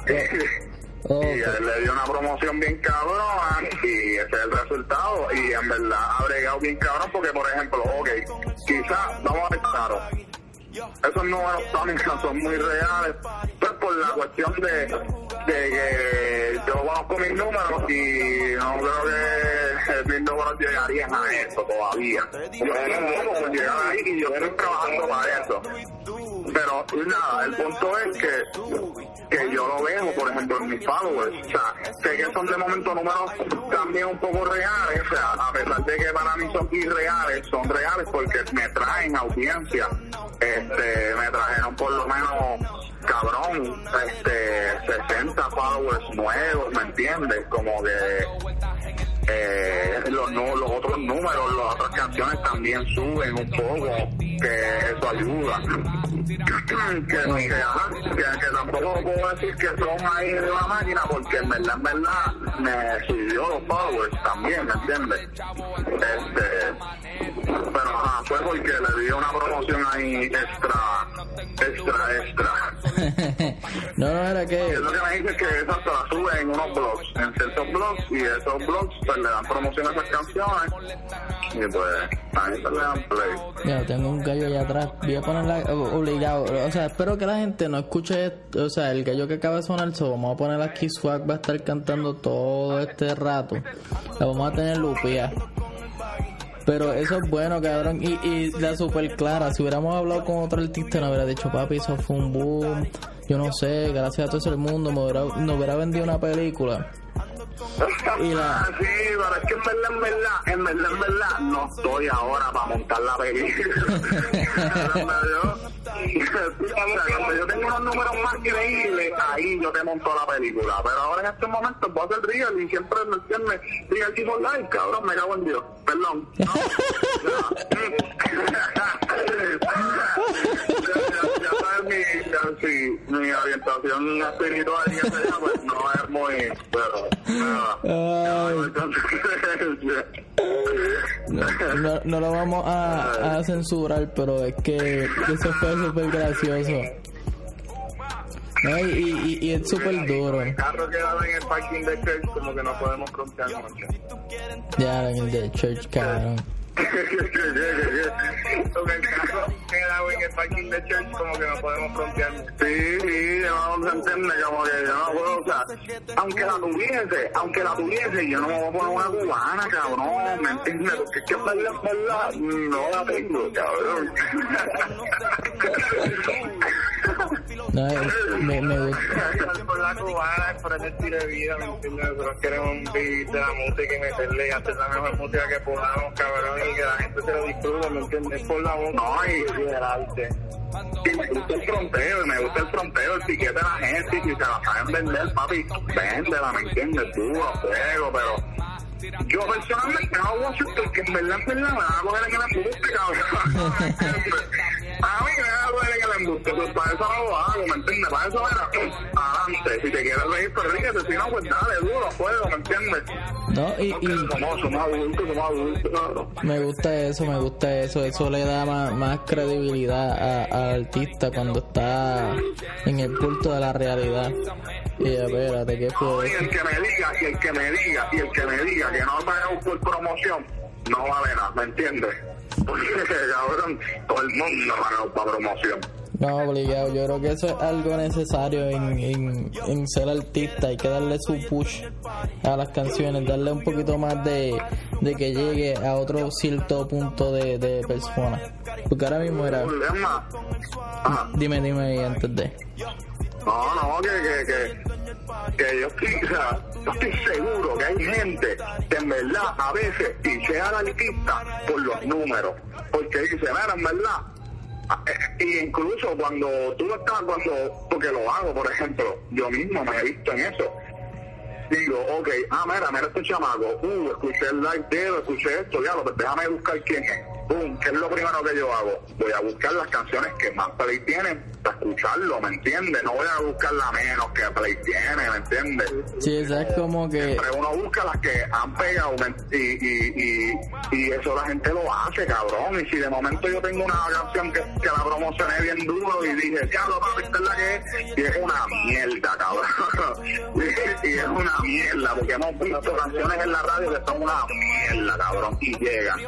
[LAUGHS] Y él le dio una promoción bien cabrona y ese es el resultado. Y en verdad ha bregado bien cabrón porque, por ejemplo, ok, quizás, vamos a ver claro, esos números también son muy reales, pues por la cuestión de, que yo conozco mis números y no creo que mis números llegarían a eso todavía. Yo no puedo llegar ahí y yo estoy trabajando para eso. Pero nada, el punto es que que yo lo veo, por ejemplo, en mis followers. O sea, sé que son de momento números también un poco reales. O sea, a pesar de que para mí son irreales, son reales porque me traen audiencia. Este, me trajeron por lo menos, cabrón, este, 60 followers nuevos, ¿me entiendes? Como que eh, los, nu- los otros números, las otras canciones también suben un poco, que eso ayuda. [CLEARS THROAT] que, que, que, que tampoco puedo decir que son ahí de la máquina, porque en verdad, en verdad, me subió los followers también, ¿me entiendes? Este, pero ajá, fue porque le dio una promoción ahí extra, extra, extra. [LAUGHS] no, no, era que... Es lo que me dice es que esa se la sube en unos blogs, en ciertos blogs, y esos blogs pues le dan promoción a esas canciones, y pues ahí se le dan play. Mira, tengo un gallo allá atrás, voy a ponerla obligado, o sea, espero que la gente no escuche, o sea, el gallo que acaba de sonar, so, vamos a poner aquí Swag, va a estar cantando todo este rato, la vamos a tener lupia. Pero eso es bueno, cabrón. Y, y la super clara. Si hubiéramos hablado con otro artista, nos hubiera dicho, papi, eso fue un boom. Yo no sé, gracias a todo el mundo, me hubiera, nos hubiera vendido una película. Y la... Sí, pero es que en verdad, en verdad, en verdad, en verdad, no estoy ahora para montar la película. [LAUGHS] cuando yo tengo unos números más creíbles, ahí yo te monto la película. Pero ahora en estos momentos voy a hacer real y siempre me entiendes. Real tipo live, cabrón, me cago en Dios. Perdón. No, [LAUGHS] [LAUGHS] sabes mi, orientación espiritual y ese pues no es muy, pero no, no, lo vamos a, a, censurar, pero es que eso fue súper gracioso. y, y, y, es súper duro. El carro quedado en el parking de church, como que no podemos mucho. Ya, en el de church, cabrón. El carro quedado en el parking de church, como que no podemos frontear. Sí, sí, no se entiende, como que yo no puedo, o sea, aunque la tuviese, aunque la tuviese, yo no me voy a poner una cubana, cabrón, ¿me entiendes? Porque es que verdad, verdad, no la tengo, cabrón. No, me, me gusta. por la cubana, por el estilo de vida, ¿me entiendes? Nosotros queremos vivir de la música y meterle y hacer la mejor música que podamos, cabrón, y que la gente se lo disfrute, ¿me entiendes? Por la voz. No, y, y el arte. Y me gusta el fronteo, me gusta el fronteo, el tiquete de la gente, y si se la saben vender, papi, véndela, ¿me entiendes? Duro, fuego, pero yo personalmente a hacer porque en verdad, en verdad, me van a coger en el embuste, cabrón. [LAUGHS] a mí me van a coger en el embuste, pues para eso no lo hago, ¿me entiendes? Para eso era, adelante, si te quieres reír, pero ríguete, si no, pues dale, duro, fuego, ¿me entiendes? No, y, y somos, somos adultos, somos adultos. Me gusta eso, me gusta eso, eso le da más, más credibilidad al artista cuando está en el culto de la realidad. Y espérate, ¿qué fue? Y el que me diga, y el que me diga, y el que me diga que no pagamos por promoción, no vale nada, ¿me entiendes? [LAUGHS] Porque, cabrón, todo el mundo pagado para promoción. No, obligado, yo creo que eso es algo necesario en, en, en, ser artista, hay que darle su push a las canciones, darle un poquito más de, de que llegue a otro cierto punto de, de persona. Porque ahora mismo era... Dime, dime antes de... No, no, que, que, que, yo, estoy, o yo estoy seguro que hay gente que en verdad a veces pichea la artista por los números. Porque dice, mira, en verdad, y incluso cuando tú estás, cuando, porque lo hago, por ejemplo, yo mismo me he visto en eso. Digo, ok, ah, mira, mira este chamaco, uh, escuché el live de escuché esto, ya, pues déjame buscar quién es. Boom, ¿qué es lo primero que yo hago? Voy a buscar las canciones que más play tienen para escucharlo, ¿me entiendes? No voy a buscar la menos que play tiene, ¿me entiendes? Sí, eso es como que... Siempre uno busca las que han pegado y, y, y, y, eso la gente lo hace, cabrón. Y si de momento yo tengo una canción que, que la promocioné bien duro y dije, diablo, papi, esta es la que es, y es una mierda, cabrón. [LAUGHS] y es una mierda, porque hemos visto canciones en la radio que son una mierda, cabrón, y llegan.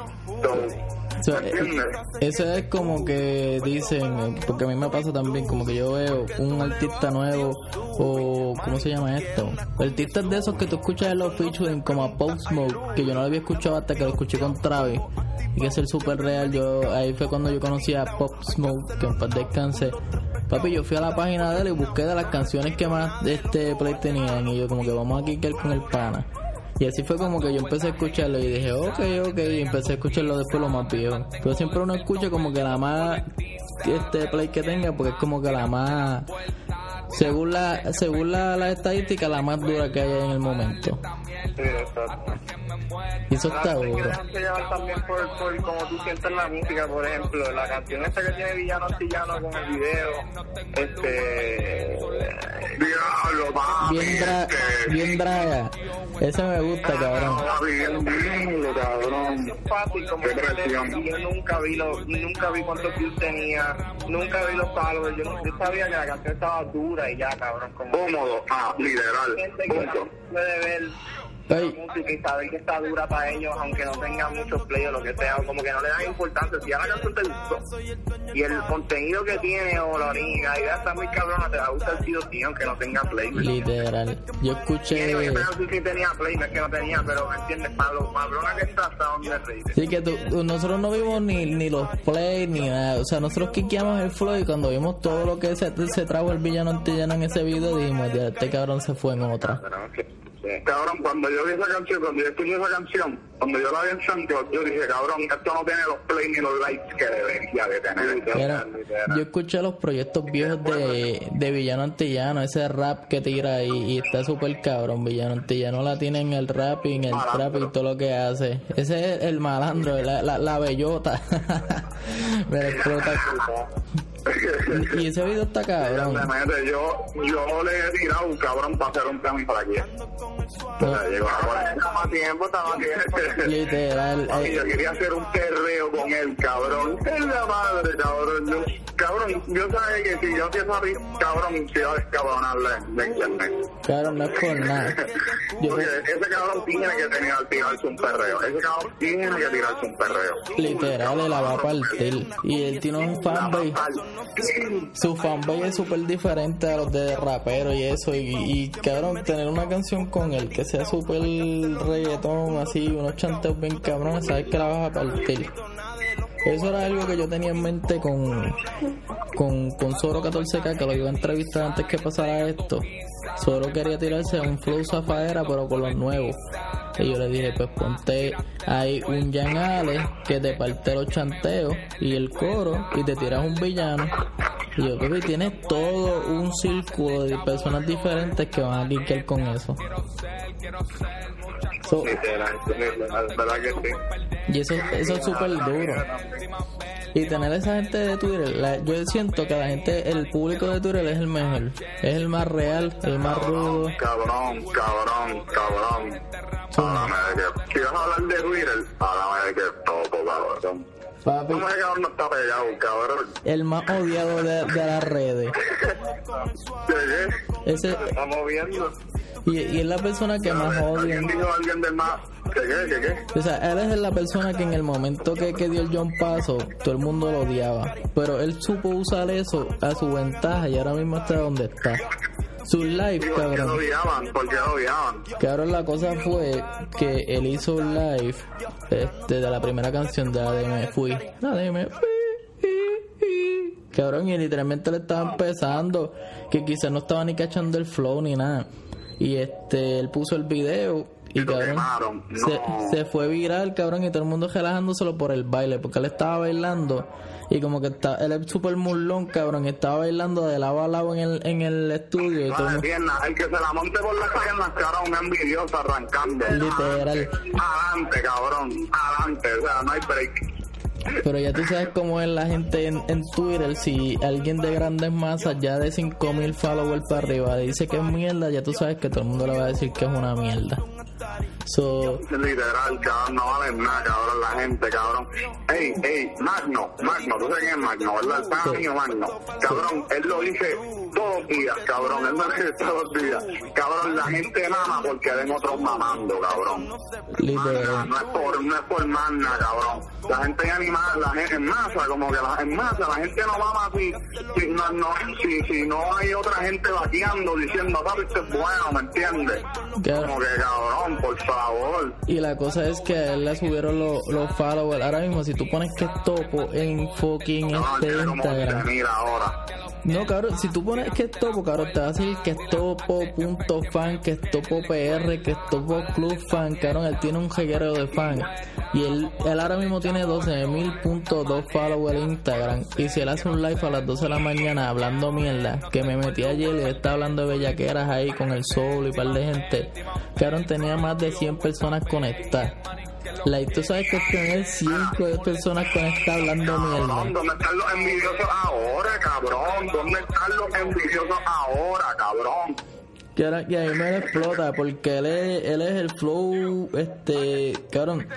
Eh, eso es como que dicen, porque a mí me pasa también, como que yo veo un artista nuevo o ¿cómo se llama esto? Artistas de esos que tú escuchas en los featuring como a Pop Smoke, que yo no lo había escuchado hasta que lo escuché con Travis y que es el super real. Yo ahí fue cuando yo conocí a Pop Smoke, que en paz descanse. Papi, yo fui a la página de él y busqué de las canciones que más este play tenían y yo como que vamos a quitar con el pana. Y así fue como que yo empecé a escucharlo y dije, ok, ok, y empecé a escucharlo después lo más viejo. Pero siempre uno escucha como que la más este play que tenga, porque es como que la más, según la según la, la estadística, la más dura que hay en el momento. Sí, exacto. Y eso está duro. también por, por cómo tú sientes la música, por ejemplo, la canción esta que tiene Villano Antillano con el video, este... Diablo. Bien, dra este, bien draga. Ese me gusta, cabrón. papi, bien lindo, cabrón. fácil como Qué que yo nunca vi los nunca vi cuántos views tenía nunca vi los followers yo, no- yo sabía que la canción estaba dura y ya cabrón como Cómodo, ah, literal. gente que Punto. puede ver Ey. la música y saber que está dura para ellos aunque no tenga muchos play o lo que sea como que no le dan importancia si ya la canción te gustó y el contenido que tiene o la, idea está muy cabrona te va a gustar sí o sí aunque no tenga play. Literal. Yo escuché. Sí sí tenía play, no es que no tenía, pero ¿me entiendes? Para lo cabrona que está, donde reír. Sí, que tú- nosotros no vimos ni, ni los plays ni nada. O sea, nosotros quiqueamos el flow y cuando vimos todo lo que se, se trajo el villano antillano en ese video, dijimos, "Ya, este cabrón se fue en otra. Cabrón, cuando yo vi esa canción, cuando yo escuché esa canción, cuando yo la vi en SoundCloud, yo dije, cabrón, esto no tiene los play ni los likes que debería de tener. Era- yo escuché los proyectos viejos de, de Villano Antillano, ese rap que tira ahí y está súper cabrón. Villano Antillano la tiene en el rap y en el trap y todo lo que hace. Ese es el malandro, la, la, la bellota. [LAUGHS] Explota. Y ese video está cabrón. Yo, yo le he tirado, cabrón, para hacer un tema para aquí. O sea, llegó a tiempo, estamos a tiempo. Literal. Papi, eh, yo quería hacer un perreo con él, cabrón. Es la madre, cabrón. Yo, cabrón, yo sabía que si yo empiezo a rir, cabrón, se iba a descabronarle de internet. Cabrón, no es por nada. Yo- Porque ese cabrón tiene que tener tirarse un perreo. Ese cabrón tiene que tirarse un perreo. literal, él la va a partir. Y él tiene un fanbase. Su fanbase es súper diferente a los de rapero y eso. Y, cabrón, tener una canción con él que sea súper reggaetón, así, unos chanteos bien cabrones, sabes que la vas a partir. Eso era algo que yo tenía en mente con, con, con Zoro 14K, que lo iba a entrevistar antes que pasara esto. Zoro quería tirarse un flow zafaera, pero con los nuevos. Y yo le dije, pues ponte ahí un Jan Ale que te parte los chanteos y el coro y te tiras un villano. Y yo creo que tienes todo un círculo de personas diferentes que van a linkear con eso. Y eso, eso es súper duro. Y tener esa gente de Twitter, la- yo siento que la gente, el público de Twitter es el mejor. Es el más real, el más rudo. Cabrón, cabrón, cabrón. Háblame de que. Si vas a hablar de Twitter, háblame de que topo, cabrón. Papi, ¿Cómo es que cabrón no está pegado, cabrón? el más odiado de, de las redes. ¿Qué? Ese, Estamos viendo. y, y es la persona que más odia. ¿Alguien dijo alguien del más? ¿Qué, qué, qué, qué? O sea, él es la persona que en el momento que, que dio el John Paso, todo el mundo lo odiaba. Pero él supo usar eso a su ventaja y ahora mismo está donde está. Su live, ¿Por qué lo cabrón. odiaban? ¿Por qué lo odiaban? Cabrón, la cosa fue que él hizo un live este, de la primera canción de la de Me Fui. La de Me Fui. Cabrón, y literalmente le estaba empezando, que quizás no estaba ni cachando el flow ni nada. Y este, él puso el video y cabrón, se, se fue viral, cabrón, y todo el mundo relajándoselo por el baile, porque él estaba bailando y como que está, él es súper mulón, cabrón, y estaba bailando de lado a lado en el, en el estudio y todo pierna. El que se la monte por las piernas, cabrón, un envidioso arrancando. Literal. Adelante, cabrón. Adelante. O sea, no hay break. Pero ya tú sabes cómo es la gente en, en Twitter. Si alguien de grandes masas, ya de 5000 followers para arriba, dice que es mierda, ya tú sabes que todo el mundo le va a decir que es una mierda. So, Literal, cabrón, no vale nada, cabrón, la gente, cabrón. Ey, ey, Magno, Magno, tú sabes quién es Magno, ¿verdad? El pana mío, Magno. Cabrón, él lo dice todos los días, cabrón, él lo dice todos los días. Cabrón, la gente mama porque ven otros mamando, cabrón. literal. No es por, no es por magna, cabrón. La gente ya ni más, la gente en masa, como que la, en masa, la gente no mama si, si, no, no, si, si no hay otra gente vaqueando diciendo, papi, esto es bueno, ¿me entiendes? Como que, cabrón, por favor. Y la cosa es que a él le subieron los, los followers. Ahora mismo, si tú pones que es topo en fucking No, este Instagram, 11.000 ahora. No, cabrón, si tú pones que es topo, cabrón, te va a decir que es topo.fan, que es topo PR, que es topo club fan, cabrón, él tiene un reguero de fan. Y él, él ahora mismo tiene 12.000.2 followers en Instagram. Y si él hace un live a las 12 de la mañana hablando mierda, que me metí ayer y él está hablando de bellaqueras ahí con el sol y un par de gente, cabrón, tenía más de 100 personas conectadas. Like, tú sabes que tener 5 personas conectadas hablando mierda. ¿dónde están los envidiosos ahora, cabrón? ¿Dónde están los envidiosos ahora, cabrón? Que, ahora, que a mí me explota porque él es, él es el flow, este, cabrón,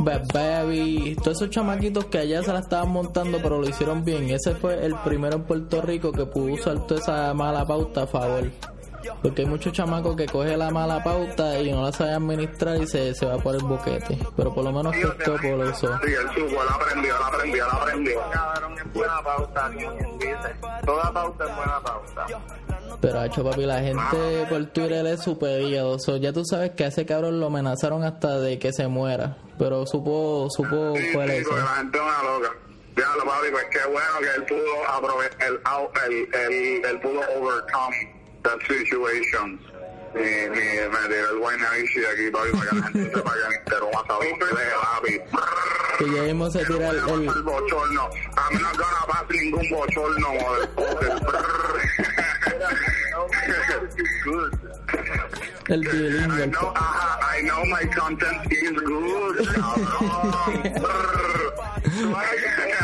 Bad Baby, todos esos chamaquitos que allá se la estaban montando pero lo hicieron bien. Ese fue el primero en Puerto Rico que pudo usar toda esa mala pauta a favor. Porque hay muchos chamacos que coge la mala pauta y no la sabe administrar y se, se va por el boquete. Pero por lo menos que esto por eso. Sí, él supo, él aprendió, él aprendió, él aprendió. Cabrón, es buena pauta. Toda pauta es buena pauta. Pero ha hecho papi, la gente por Twitter es super hígado. So, ya tú sabes que a ese cabrón lo amenazaron hasta de que se muera. Pero supo, supo Sí, cuál sí, es la gente es una loca. Diablo, papi, pues qué bueno que él pudo aprovechar, él, él, él, él pudo overcome that situation. Y, y me tiró el Guaynaishi de aquí, papi, para que la gente sepa que mi teroma sabe papi. Que ya mismo se tira el, el- el bochorno. I'm not gonna pass ningún bochorno, motherfucker. el violín I del know, uh, I know my content is good, cabrón. [LAUGHS]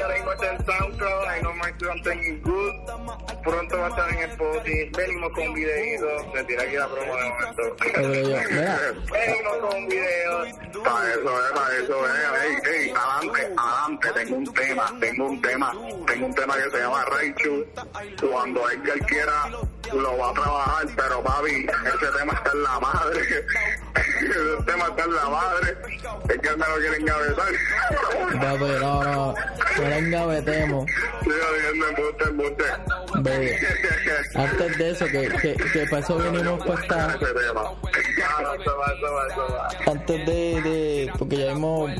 I know my is good. Pronto va a estar en Spotify. Venimos con videitos. Se tira aquí la promo de momento. Venimos con videos. Para eso es, para eso es. Ey, ey, adelante, adelante. Tengo un tema, tengo un tema, tengo un tema que se llama Raichu. Cuando Edgar quiera, lo va a trabajar, pero papi, ese tema está en la madre. [LAUGHS] Ese tema está en la madre. Edgar me lo quiere encabezar. no, no, no le engavetemos. Sigo diciendo embuste, embuste. Ve, antes de eso, que, que, que para eso vinimos para esta, Ese tema. Eso va, eso va, eso va. antes de, de, porque ya vimos,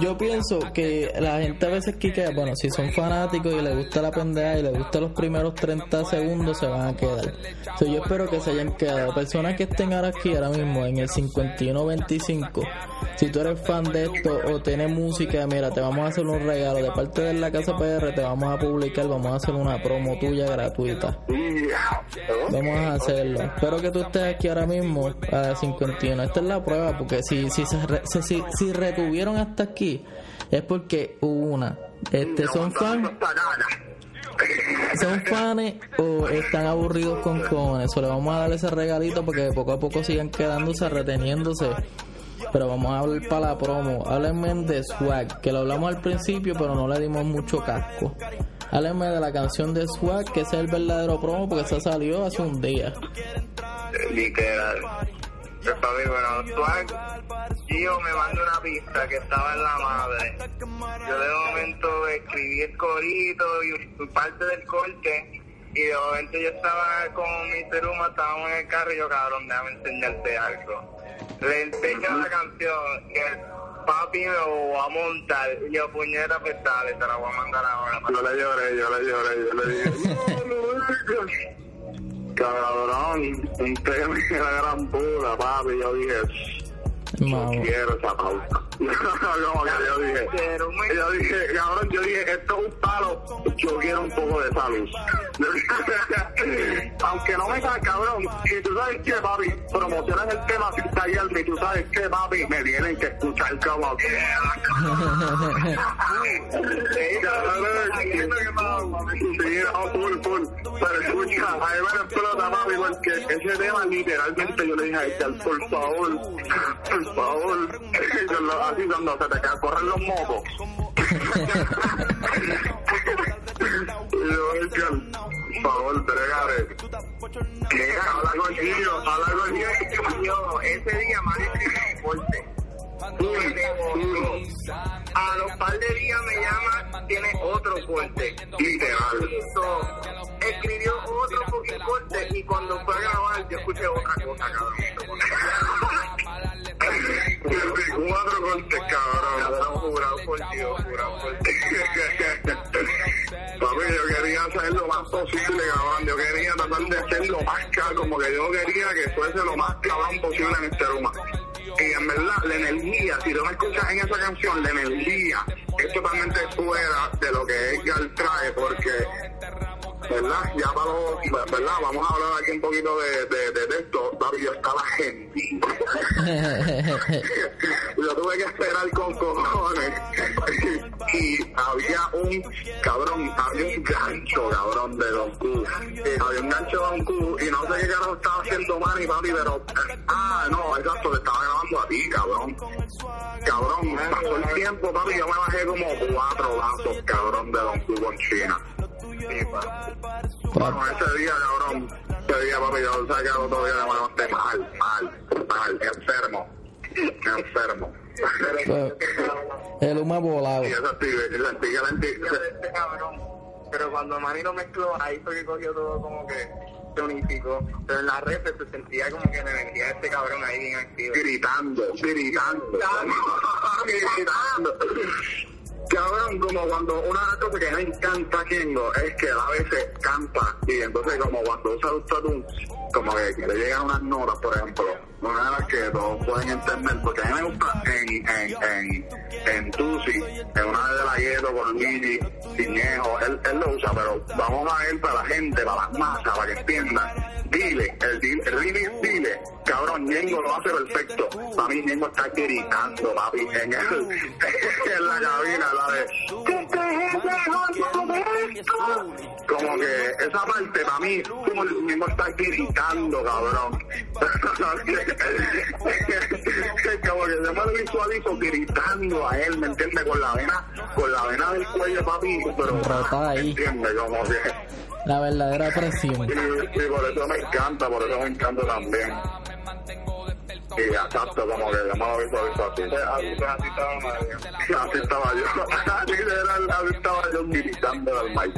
yo pienso que la gente a veces quiquea, bueno, si son fanáticos y les gusta la pendeja y les gustan los primeros 30 segundos, se van a quedar. So, yo espero que se hayan quedado. Personas que estén ahora aquí, ahora mismo, en el 5125, si tú eres fan de esto o tienes música, mira, te vamos a hacer un regalo de parte de la Casa PR, te vamos a publicar, vamos a hacer una promo tuya gratuita. Vamos a hacerlo. Espero que tú estés aquí ahora mismo a las 51. Esta es la prueba, porque si, si, se re- si, si, si retuvieron hasta aquí, es porque hubo una. Este, ¿Son fans? ¿Son fans o están aburridos con cojones? O le vamos a dar ese regalito porque poco a poco sigan quedándose, reteniéndose. Pero vamos a hablar para la promo. Háblenme de Swag, que lo hablamos al principio, pero no le dimos mucho casco. Háblenme de la canción de Swag, que es el verdadero promo, porque se salió hace un día. Literal. Pues papi, bueno, Swag, Gio me mandó una pista que estaba en la madre. Yo de momento escribí el corito y parte del corte. Y de momento yo estaba con Mr. Uma, estábamos en el carro y yo, cabrón, déjame enseñarte algo. Le enseño la canción y el papi me va a montar. Y yo, puñeta, pues dale, te la voy a mandar ahora. Yo le lloré, yo le lloré, yo le dije, no, no, cabrón, un tema de la gran puta, papi, yo dije, no Vamos. quiero esa. Como [LAUGHS] que yo dije, yo dije, cabrón, yo dije, esto es un palo, yo quiero un poco de salud. [LAUGHS] Aunque no me cae, cabrón, y tú sabes qué, papi, promocionan el tema freestyle, y tú sabes qué, papi, me tienen que escuchar como [LAUGHS] que... Sí, no, full, full. Pero escucha, a mí me explota, papi, porque ese tema literalmente yo le dije a Edgar, por favor, por favor. Yo lo así cuando se te quedan correr los mocos. yo, Edgar, por favor, bregale. Que habla con Gio, habla con Gio. Yo, ese día escribió un corte. A los par de días me llama, tiene otro corte. Literal. Escribió otro fucking corte y cuando fue a grabar yo escuché otra cosa, cabrón. Cuatro cortes, cabrón. Cabrón, jurado por Dios, jurado por Dios. Papi, yo quería hacer lo más posible, cabrón. Yo quería tratar de hacer lo más cabrón, como que yo quería que fuese lo más cabrón posible en ser humano. Y en verdad, la energía, si tú me escuchas en esa canción, la energía es totalmente fuera de lo que Edgar trae, porque ¿verdad? Ya para los, ¿verdad? Vamos a hablar aquí un poquito de, de, de esto. Papi, yo estaba gente. [LAUGHS] yo tuve que esperar con cojones. y había un, cabrón, había un gancho, cabrón, de Don Q. había un gancho de Don Q y no sé qué carajo estaba haciendo Manny, papi, pero, ah, no, exacto, te estaba grabando a ti, cabrón. Cabrón, pasó el tiempo, papi, yo me bajé como cuatro vasos, cabrón, de Don Q con China. Bueno, ese día, cabrón, ese día, papi, yo sabía que otro día me levanté mal, mal, mal, enfermo, enfermo. el humo volado. Eso sí, sentí que sentí. Este cabrón. Pero cuando Manny lo mezcló, ahí fue que cogió todo como que se unificó. Pero en la red se sentía como que la energía de este cabrón ahí bien activa. Gritando, gritando, gritando. [LAUGHS] Cabrón, como cuando una cosa que me encanta Kengo es que a veces canta y entonces como cuando usa un como que le llegan unas notas, por ejemplo, una de las que todos pueden entender, porque a mí me gusta en, en, en, en Tusi, en una de la gueto con Luigi, Piñejo, él, él lo usa, pero vamos a ver para la gente, para las masas, para que entiendan. Dile, el, el dile, cabrón, Ñengo lo hace perfecto. Para mí Ñengo está gritando, papi, en, el, [LAUGHS] en la cabina, la de... Como que esa parte para mí, como está gritando, cabrón. [LAUGHS] como que yo me lo visualizo gritando a él, ¿me entiendes? Con la vena, con la vena del cuello, papi, pero... Rota ahí. ¿Entiendes? Como que... La verdadera presión. Y, y por eso me encanta, por eso me encanta también. Y exacto, como que yo me lo visualizo así. Así estaba Mario. [LAUGHS] Así estaba yo. [LAUGHS] Literal, así estaba yo gritando al mic.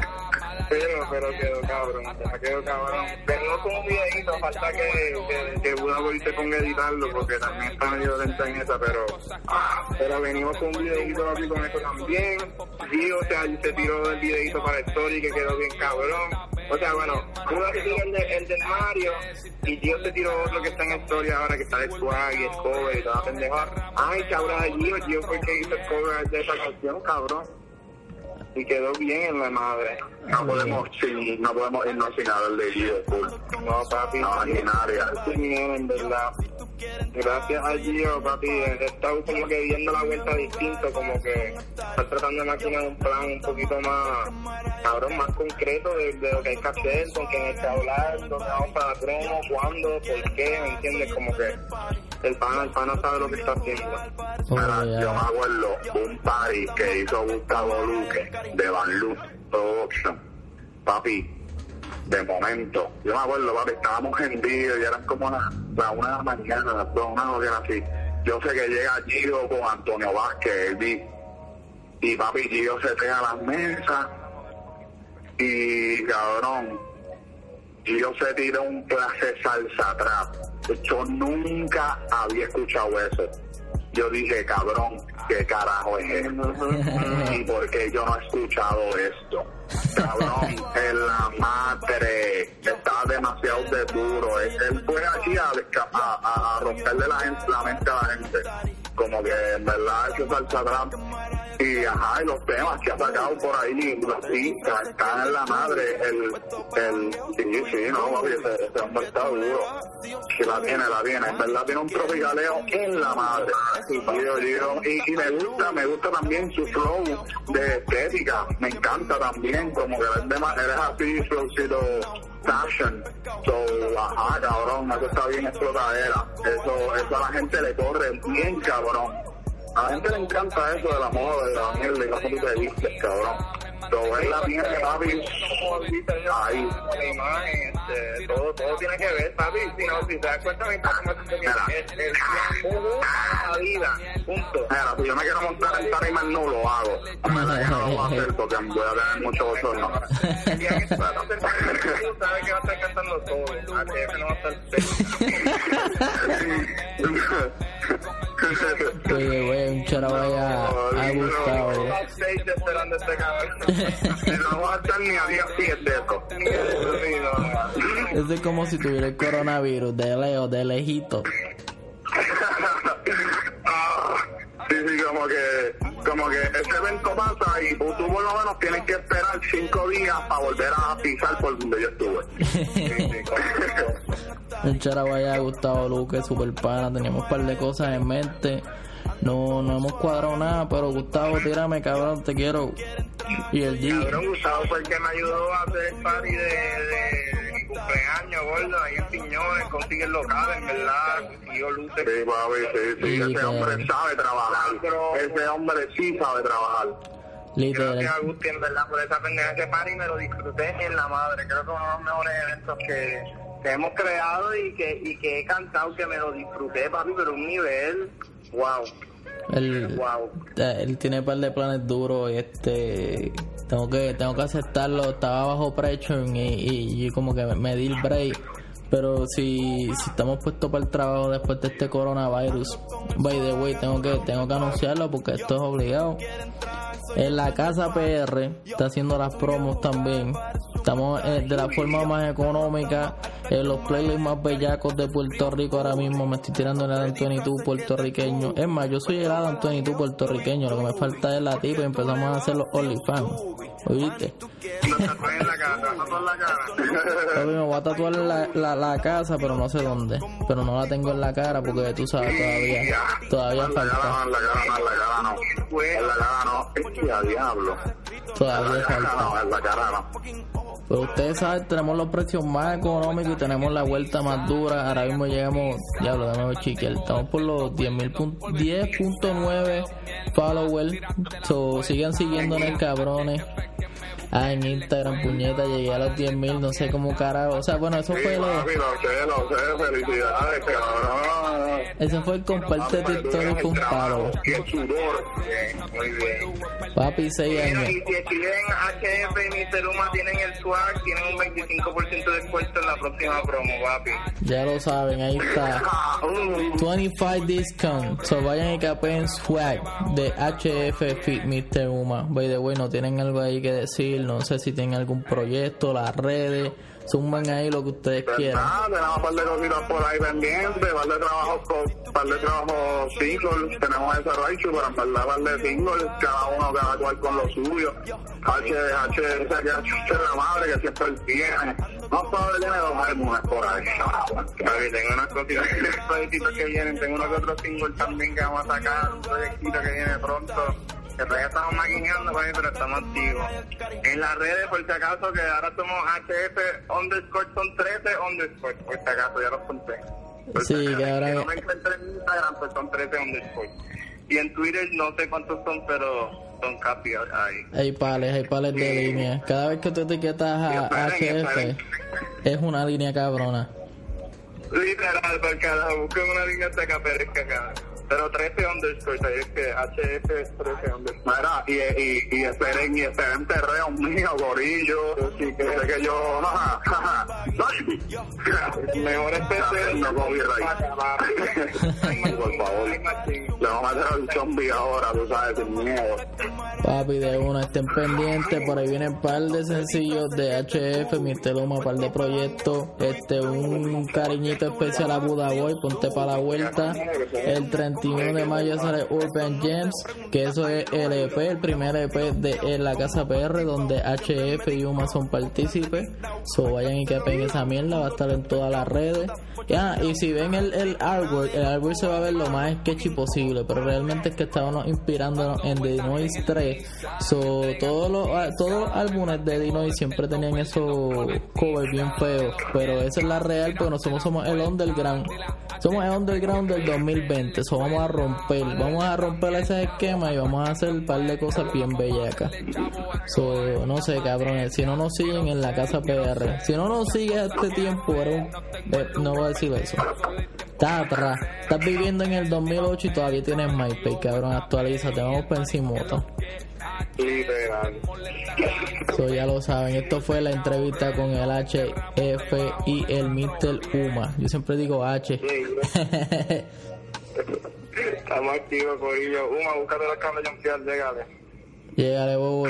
Pero, pero quedó cabrón, quedó cabrón. Vengo con un videito, falta que, que, que Buda se ponga a editarlo, porque también está medio lenta en esa, pero, ah, pero venimos con un videito así con esto también. Gio se, se tiró el videito para Story, que quedó bien cabrón. O sea, bueno, Buda se tiró el, de, el del Mario, y Gio se tiró otro que está en Story ahora, que está de swag y el cover y toda pendeja. Ay, cabrón, Gio, Gio fue el que hizo el cover de esa canción, cabrón y quedó bien en la madre. No podemos, sí, no podemos irnos sin hablar de Gio, full. No, papi. No, ni nadie. Sí, bien, en verdad. Gracias a Gio, papi, he estado como que viendo la vuelta distinto, como que está tratando de maquinar un plan un poquito más, cabrón, más concreto de, de lo que hay que hacer, con quién hay que hablar, dónde vamos para la promo, cuándo, por qué, ¿me entiendes? Como que el pana, el pana sabe lo que está haciendo. Oh, yo me acuerdo un party que hizo Gustavo Luque de Van Luz Production. Papi, de momento, yo me acuerdo, papi, estábamos hendidos y eran como las la una de la mañana, las dos, una hora así. Yo sé que llega Gio con Antonio Vázquez, el beat, y papi Gio se pega a las mesas y cabrón, Gio se tira un clase salsa trap. Yo nunca había escuchado eso. Yo dije, cabrón, ¿qué carajo es esto? ¿Y por qué yo no he escuchado esto? Cabrón, en la madre, está demasiado de duro. Él, fue aquí a, a, a- a romperle la, gente- la mente a la gente. Como que en verdad eso salsa trap. Y ajá, y los temas que ha sacado por ahí, pistas, están en la madre. El, el, sí, sí, no, papi, ese, ese hombre está duro. Que la tiene, la tiene. En verdad tiene un tropicaleo en la madre. Y, y, me gusta, me gusta también su flow de estética. Me encanta también, como que él es así, flowcito fashion. So, ajá, cabrón, eso está bien explotadera. Eso, eso a la gente le corre bien, cabrón. A la gente le encanta eso de la moda, de la mierda y cómo tú te vistes, cabrón. Él la tiene, papi, ahí. La imagen, este, todo, todo tiene que ver, papi. Si no, si te das cuenta, me está como el, el, el a la vida, punto. Mira, si yo me quiero montar en tarima, no lo hago. [LAUGHS] No lo voy a hacer porque voy a tener mucho bochorno. El día que tú vas a hacer tú sabes que va a estar cantando todo. ATF no va a estar [LAUGHS] Oye, güey, un chara vaya a Gustavo. Backstage esperando este cabrón. No vamos a estar ni a 10 pies de esto. Sí, no. Eso es como si tuviera el coronavirus de lejos, de lejito. [LAUGHS] Sí, sí, como que, como que ese evento pasa y tú, por lo menos tienes que esperar cinco días para volver a pisar por donde yo estuve. [LAUGHS] Un chara vaya a Gustavo Luque, super pana. Teníamos un par de cosas en mente. No, no hemos cuadrado nada, pero Gustavo, tírame, cabrón, te quiero. Y el G. Cabrón, Gustavo fue el que me ayudó a hacer el party de, de, de mi cumpleaños, gordo, ahí en Piñones, consigue el local, en verdad, consiguió luces. Sí, papi, sí, sí, Sí, ese hombre sabe trabajar. Ese hombre sí sabe trabajar. Literal. Gracias a Gusti, en verdad, por esa pendeja ese party me lo disfruté en la madre. Creo que uno de los mejores eventos que, que hemos creado y que, y que he cantado, que me lo disfruté, papi, pero un nivel, wow, Él, wow. él tiene un par de planes duros y este tengo que tengo que aceptarlo. Estaba bajo pressure y, y, y como que me di el break. Pero si, si estamos puestos para el trabajo después de este coronavirus by the way tengo que tengo que anunciarlo porque esto es obligado. En la casa PR está haciendo las promos también. Estamos eh, de la forma más económica en los playlists más bellacos de Puerto Rico ahora mismo me estoy tirando el Adam 22 puertorriqueño es más yo soy el Adam 22 puertorriqueño lo que me falta es la tipa y empezamos a hacer los OnlyFans oíste [LAUGHS] en me voy a tatuar la, la, la casa pero no sé dónde pero no la tengo en la cara porque tú sabes todavía todavía En cara falta en la cara no, en la cara no. En la cara no. Es que a diablo. En todavía la cara falta no, en la cara no. Pero ustedes saben, tenemos los precios más económicos tenemos la vuelta más dura. Ahora mismo llegamos, ya lo damos chiquel, estamos por los 10.000 pun- 10.9 followers. So, sigan siguiéndonos, cabrones. Ah, en Instagram, puñeta, llegué a los 10.000, no sé cómo carajo. O sea, bueno, eso Sí, fue lo, papi, lo sé, lo sé. Felicidades, cabrón. eso fue el comparte tu historia un paro. Y el sudor. Bien, muy bien. Papi, 6 Bueno, años. y si escriben HF y Mr. Uma tienen el swag, tienen un 25% de descuento en la próxima promo, papi. Ya lo saben, ahí está. Ah, uh, 25 discount. So vayan y capeen swag de HF Fit Mr. Uma. By the way, no tienen algo ahí que decir. No sé si tienen algún proyecto, las redes. Suman ahí lo que ustedes quieran. Ah, tenemos un par de cositas por ahí pendientes, par de trabajos con, par de trabajos singles, tenemos ese Raichu, pero en verdad par de singles, cada uno, cada cual con lo suyo. H, H, ese que H es la madre que siempre tiene. No solo tiene dos álbumes por ahí. Tengo unas cositas, que vienen, tengo unos que otros singles también que vamos a sacar, un proyectito que viene pronto, todavía estamos maquineando, papi, pero estamos activos. En las redes, por si acaso, que ahora somos HF underscore, son 13 underscore, por si acaso, ya los conté. Por Sí, si que ahora- no me encuentro en Instagram, pues son 13 underscore. Y en Twitter no sé cuántos son, pero son casi ahí. Hay pales, hay pales de línea. Cada vez que tú etiquetas a HF, es una línea cabrona. Literal, porque cada busquen una línea hasta que aparezca acá. Pero 13 underscore, ahí es que HF 13 underscore. Mira, y, y, y esperen, y esperen terreos míos, gorillo, sí, que sé que yo, [LAUGHS] jaja, jaja, Mejor especie no copyright. [LAUGHS] Por favor. Le vamos a hacer el zombie ahora, tú sabes, sin miedo. Papi, de una, estén pendientes. Por ahí vienen un par de sencillos de HF, Mr. Luma, un par de proyectos. Este, un cariñito especial a Buda Boy, ponte para la vuelta. El 31 de mayo sale Urban Gems, que eso es el EP, el primer EP de la Casa PR, donde HF y Uma son partícipes. So vayan y capen esa mierda, va a estar en todas las redes. Ya, y si ven el, el artwork, el artwork se va a ver lo más sketchy posible, pero realmente es que estábamos inspirándonos en The Noise 3. So, todos los, todos los álbumes de The Noise siempre tenían esos covers bien feos, pero esa es la real porque nosotros somos el underground. Somos el underground del 2020, so vamos a romper, vamos a romper ese esquema y vamos a hacer un par de cosas bien bellacas. So, no sé, cabrones, si no nos siguen en la casa PR, si no nos sigues a este tiempo, eh, no voy a decir eso. Estás atrás, estás viviendo en el 2008 y todavía tienes MySpace, cabrón, actualízate, vamos para encima. Literal. So, ya lo saben, esto fue la entrevista con el HF y el Mr. Uma. Yo siempre digo H. [LAUGHS] Estamos activos, Corillo. Uma, búscate cambios de llegale. Llegale, bobo.